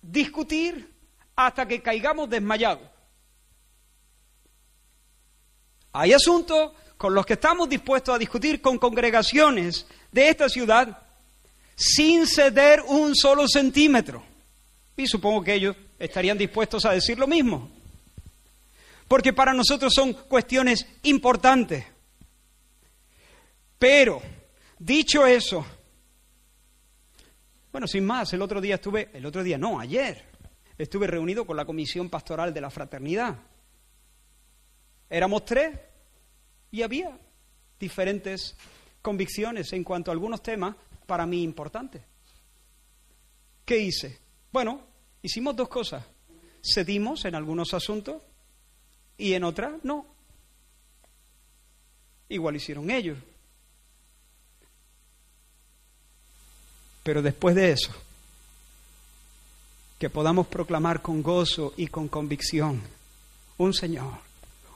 discutir, hasta que caigamos desmayados. Hay asuntos con los que estamos dispuestos a discutir con congregaciones de esta ciudad sin ceder un solo centímetro. Y supongo que ellos estarían dispuestos a decir lo mismo. Porque para nosotros son cuestiones importantes. Pero, dicho eso, bueno, sin más, el otro día estuve, el otro día no, ayer, estuve reunido con la comisión pastoral de la fraternidad. Éramos tres y había diferentes convicciones en cuanto a algunos temas para mí importantes. ¿Qué hice? Bueno, hicimos dos cosas. Cedimos en algunos asuntos y en otras no. Igual hicieron ellos. Pero después de eso, que podamos proclamar con gozo y con convicción un Señor,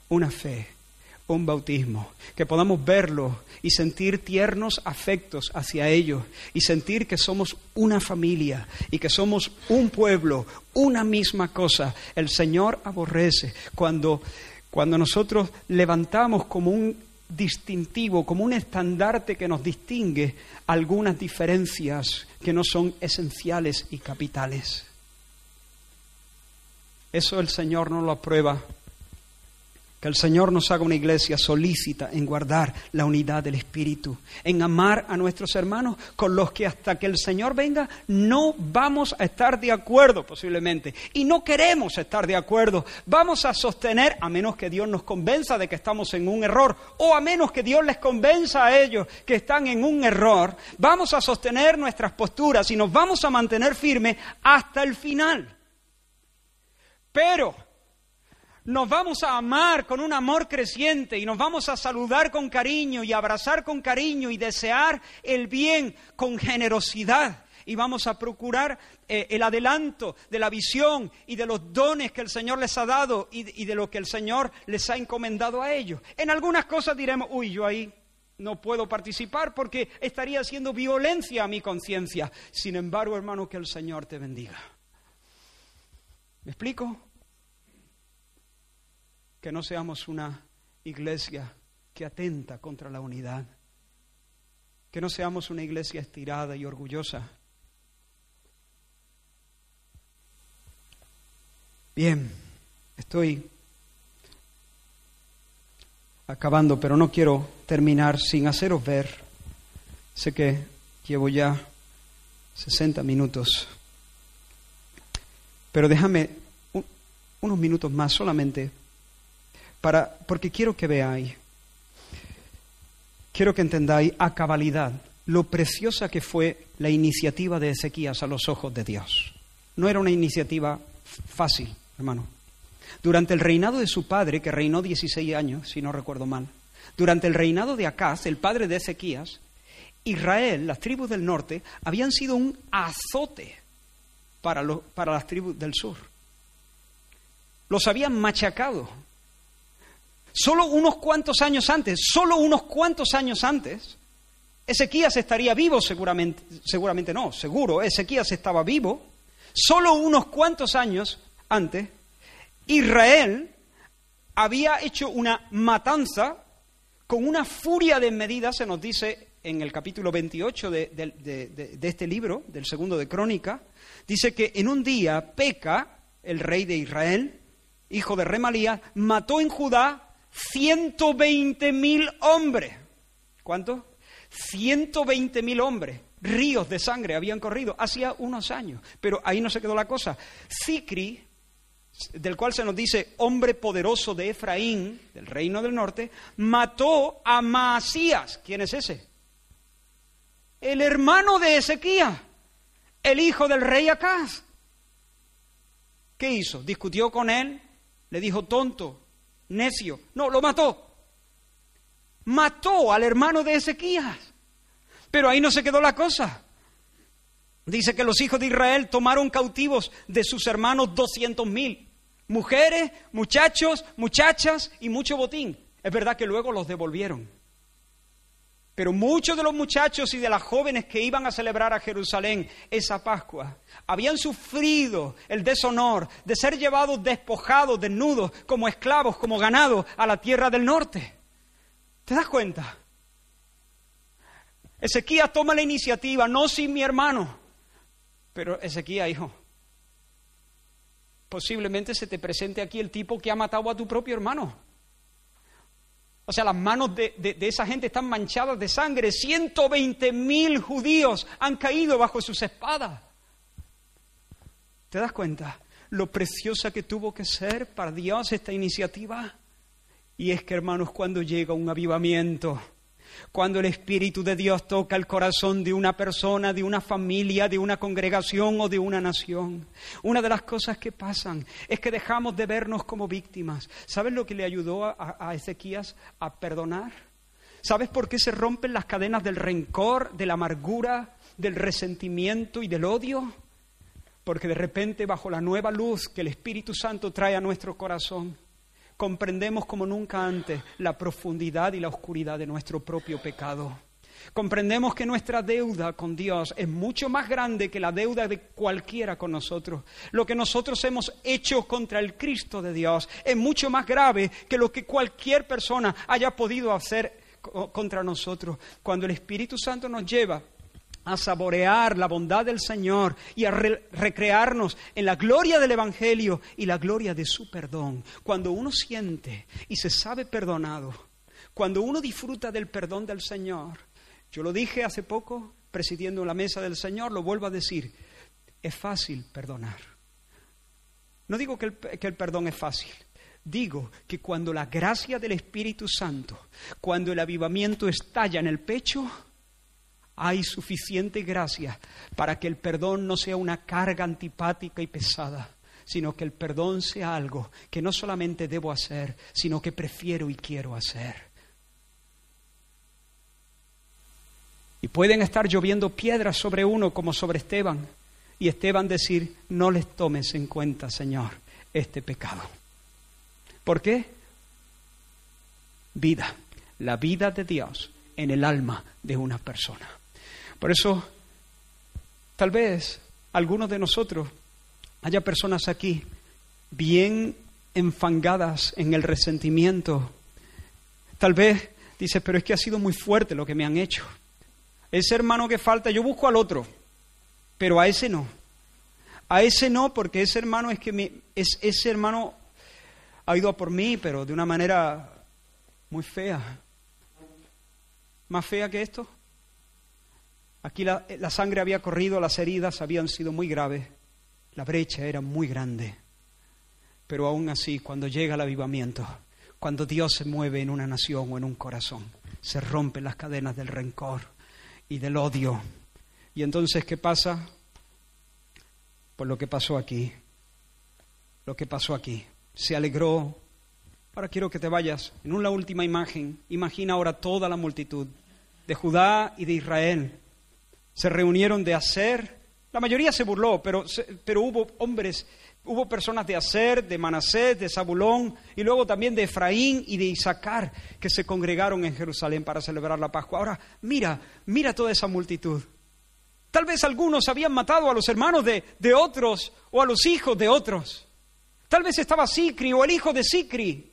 una fe, un bautismo, que podamos verlo y sentir tiernos afectos hacia ellos y sentir que somos una familia y que somos un pueblo, una misma cosa. El Señor aborrece cuando, cuando nosotros levantamos como un distintivo, como un estandarte que nos distingue algunas diferencias que no son esenciales y capitales. Eso el Señor no lo aprueba. Que el Señor nos haga una iglesia solícita en guardar la unidad del Espíritu, en amar a nuestros hermanos con los que hasta que el Señor venga no vamos a estar de acuerdo posiblemente. Y no queremos estar de acuerdo. Vamos a sostener, a menos que Dios nos convenza de que estamos en un error, o a menos que Dios les convenza a ellos que están en un error, vamos a sostener nuestras posturas y nos vamos a mantener firmes hasta el final. Pero nos vamos a amar con un amor creciente y nos vamos a saludar con cariño y abrazar con cariño y desear el bien con generosidad. Y vamos a procurar eh, el adelanto de la visión y de los dones que el Señor les ha dado y, y de lo que el Señor les ha encomendado a ellos. En algunas cosas diremos, uy, yo ahí no puedo participar porque estaría haciendo violencia a mi conciencia. Sin embargo, hermano, que el Señor te bendiga. ¿Me explico? Que no seamos una iglesia que atenta contra la unidad. Que no seamos una iglesia estirada y orgullosa. Bien, estoy acabando, pero no quiero terminar sin haceros ver. Sé que llevo ya 60 minutos. Pero déjame unos minutos más solamente para, porque quiero que veáis, quiero que entendáis a cabalidad lo preciosa que fue la iniciativa de Ezequías a los ojos de Dios. No era una iniciativa fácil, hermano. Durante el reinado de su padre, que reinó 16 años, si no recuerdo mal, durante el reinado de Acaz, el padre de Ezequías, Israel, las tribus del norte, habían sido un azote para, para las tribus del sur. Los habían machacado. Solo unos cuantos años antes, solo unos cuantos años antes, Ezequías estaría vivo seguramente, seguramente no, seguro, Ezequías estaba vivo. Solo unos cuantos años antes, Israel había hecho una matanza con una furia de medida, se nos dice en el capítulo 28 de, de, este libro, del segundo de Crónica, dice que en un día Peca, el rey de Israel, hijo de Remalía, mató en Judá 120 mil hombres. ¿Cuánto? 120 mil hombres. Ríos de sangre habían corrido hacía unos años. Pero ahí no se quedó la cosa. Zicri, del cual se nos dice hombre poderoso de Efraín, del reino del norte, mató a Masías. ¿Quién es ese? El hermano de Ezequías, el hijo del rey Acaz. ¿Qué hizo? Discutió con él, le dijo tonto, necio. No, lo mató. Mató al hermano de Ezequías. Pero ahí no se quedó la cosa. Dice que los hijos de Israel tomaron cautivos de sus hermanos doscientos mil. Mujeres, muchachos, muchachas y mucho botín. Es verdad que luego los devolvieron. Pero muchos de los muchachos y de las jóvenes que iban a celebrar a Jerusalén esa Pascua habían sufrido el deshonor de ser llevados despojados, desnudos, como esclavos, como ganados a la tierra del norte. ¿Te das cuenta? Ezequías toma la iniciativa, no sin mi hermano, pero Ezequías, hijo, posiblemente se te presente aquí el tipo que ha matado a tu propio hermano. O sea, las manos de, esa gente están manchadas de sangre. 120 mil judíos han caído bajo sus espadas. ¿Te das cuenta? Lo preciosa que tuvo que ser para Dios esta iniciativa. Y es que, hermanos, cuando llega un avivamiento, cuando el Espíritu de Dios toca el corazón de una persona, de una familia, de una congregación o de una nación. Una de las cosas que pasan es que dejamos de vernos como víctimas. ¿Sabes lo que le ayudó a, Ezequías a perdonar? ¿Sabes por qué se rompen las cadenas del rencor, de la amargura, del resentimiento y del odio? Porque de repente bajo la nueva luz que el Espíritu Santo trae a nuestro corazón, comprendemos como nunca antes la profundidad y la oscuridad de nuestro propio pecado. Comprendemos que nuestra deuda con Dios es mucho más grande que la deuda de cualquiera con nosotros. Lo que nosotros hemos hecho contra el Cristo de Dios es mucho más grave que lo que cualquier persona haya podido hacer contra nosotros. Cuando el Espíritu Santo nos lleva a saborear la bondad del Señor y a recrearnos en la gloria del Evangelio y la gloria de su perdón. Cuando uno siente y se sabe perdonado, cuando uno disfruta del perdón del Señor, yo lo dije hace poco presidiendo la mesa del Señor, lo vuelvo a decir, es fácil perdonar. No digo que el, que el perdón es fácil, Digo que cuando la gracia del Espíritu Santo, cuando el avivamiento estalla en el pecho, hay suficiente gracia para que el perdón no sea una carga antipática y pesada, sino que el perdón sea algo que no solamente debo hacer, sino que prefiero y quiero hacer. Y pueden estar lloviendo piedras sobre uno como sobre Esteban, y Esteban decir, no les tomes en cuenta, Señor, este pecado. ¿Por qué? Vida, la vida de Dios en el alma de una persona. Por eso, tal vez algunos de nosotros haya personas aquí bien enfangadas en el resentimiento. Tal vez dices, pero es que ha sido muy fuerte lo que me han hecho. Ese hermano que falta, yo busco al otro, pero a ese no. A ese no, porque ese hermano es que es, ese hermano ha ido a por mí, pero de una manera muy fea. ¿Más fea que esto? Aquí la, sangre había corrido, las heridas habían sido muy graves, la brecha era muy grande. Pero aún así, cuando llega el avivamiento, cuando Dios se mueve en una nación o en un corazón, se rompen las cadenas del rencor y del odio. Y entonces, ¿qué pasa? Pues lo que pasó aquí, lo que pasó aquí. Se alegró. Ahora quiero que te vayas en una última imagen. Imagina ahora toda la multitud de Judá y de Israel. Se reunieron de hacer, la mayoría se burló, pero, pero hubo hombres, hubo personas de hacer, de Manasés, de Zabulón y luego también de Efraín y de Isaacar que se congregaron en Jerusalén para celebrar la Pascua. Ahora, mira, mira toda esa multitud. Tal vez algunos habían matado a los hermanos de, de otros o a los hijos de otros. Tal vez estaba Sicri o el hijo de Sicri.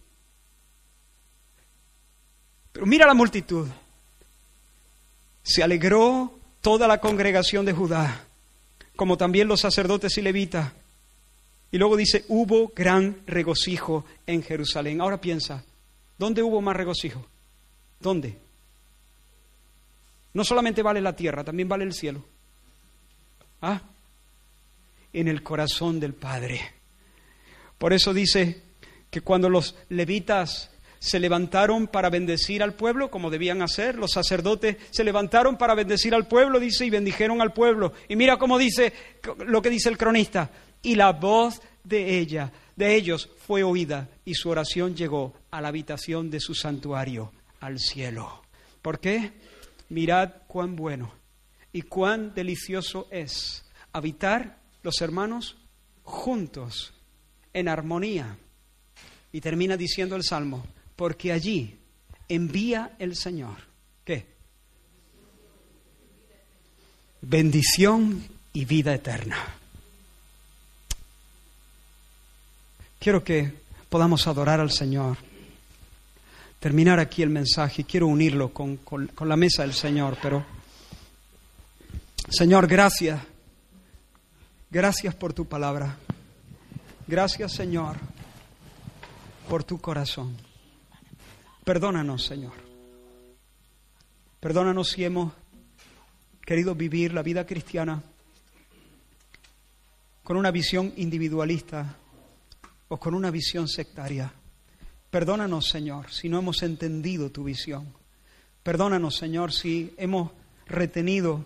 Pero mira la multitud. Se alegró toda la congregación de Judá, como también los sacerdotes y levitas. Y luego dice, hubo gran regocijo en Jerusalén. Ahora piensa, ¿dónde hubo más regocijo? ¿Dónde? No solamente vale la tierra, también vale el cielo. ¿Ah? En el corazón del Padre. Por eso dice que cuando los levitas se levantaron para bendecir al pueblo, como debían hacer. Los sacerdotes se levantaron para bendecir al pueblo, dice, y bendijeron al pueblo. Y mira cómo dice lo que dice el cronista. Y la voz de ella, de ellos, fue oída, y su oración llegó a la habitación de su santuario, al cielo. ¿Por qué? Mirad cuán bueno y cuán delicioso es habitar los hermanos juntos, en armonía. Y termina diciendo el Salmo, porque allí envía el Señor. ¿Qué? Bendición y vida eterna. Quiero que podamos adorar al Señor. Terminar aquí el mensaje. Quiero unirlo con, con la mesa del Señor, pero Señor, gracias. Gracias por tu palabra. Gracias, Señor, por tu corazón. Perdónanos, Señor. Perdónanos si hemos querido vivir la vida cristiana con una visión individualista o con una visión sectaria. Perdónanos, Señor, si no hemos entendido tu visión. Perdónanos, Señor, si hemos retenido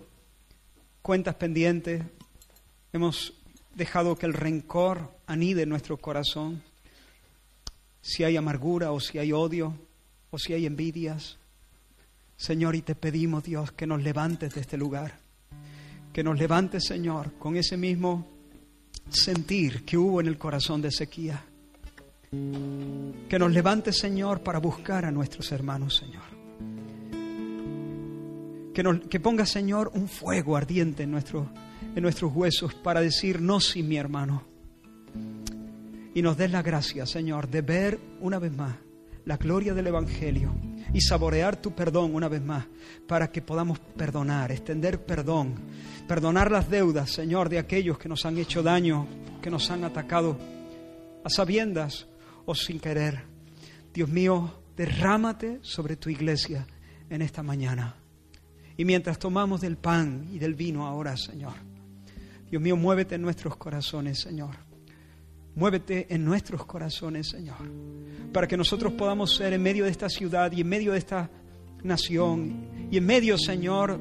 cuentas pendientes, hemos dejado que el rencor anide en nuestro corazón, si hay amargura o si hay odio, o si hay envidias. Señor, y te pedimos, Dios, que nos levantes de este lugar. Que nos levantes, Señor, con ese mismo sentir que hubo en el corazón de Ezequiel. Que nos levantes, Señor, para buscar a nuestros hermanos, Señor. Que, nos, que ponga, Señor, un fuego ardiente en, en nuestros huesos para decir, no sin mi hermano. Y nos des la gracia, Señor, de ver una vez más la gloria del Evangelio y saborear tu perdón una vez más para que podamos perdonar, extender perdón, perdonar las deudas, Señor, de aquellos que nos han hecho daño, que nos han atacado a sabiendas o sin querer. Dios mío, derrámate sobre tu iglesia en esta mañana. Y mientras tomamos del pan y del vino ahora, Señor, Dios mío, muévete en nuestros corazones, Señor. Muévete en nuestros corazones, Señor, para que nosotros podamos ser en medio de esta ciudad y en medio de esta nación y en medio, Señor,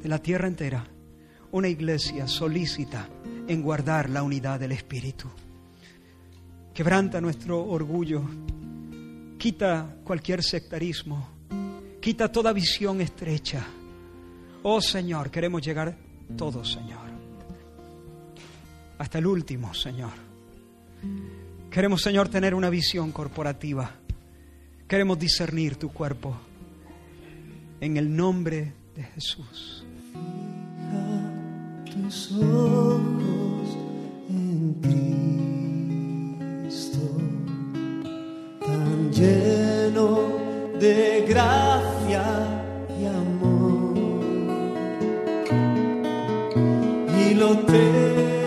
de la tierra entera, una iglesia solícita en guardar la unidad del Espíritu. Quebranta nuestro orgullo, quita cualquier sectarismo, quita toda visión estrecha. Oh Señor, queremos llegar todos, Señor, hasta el último, Señor Queremos, Señor, tener una visión corporativa. Queremos discernir tu cuerpo. En el nombre de Jesús. tus ojos en Cristo, tan lleno de gracia y amor. Y lo te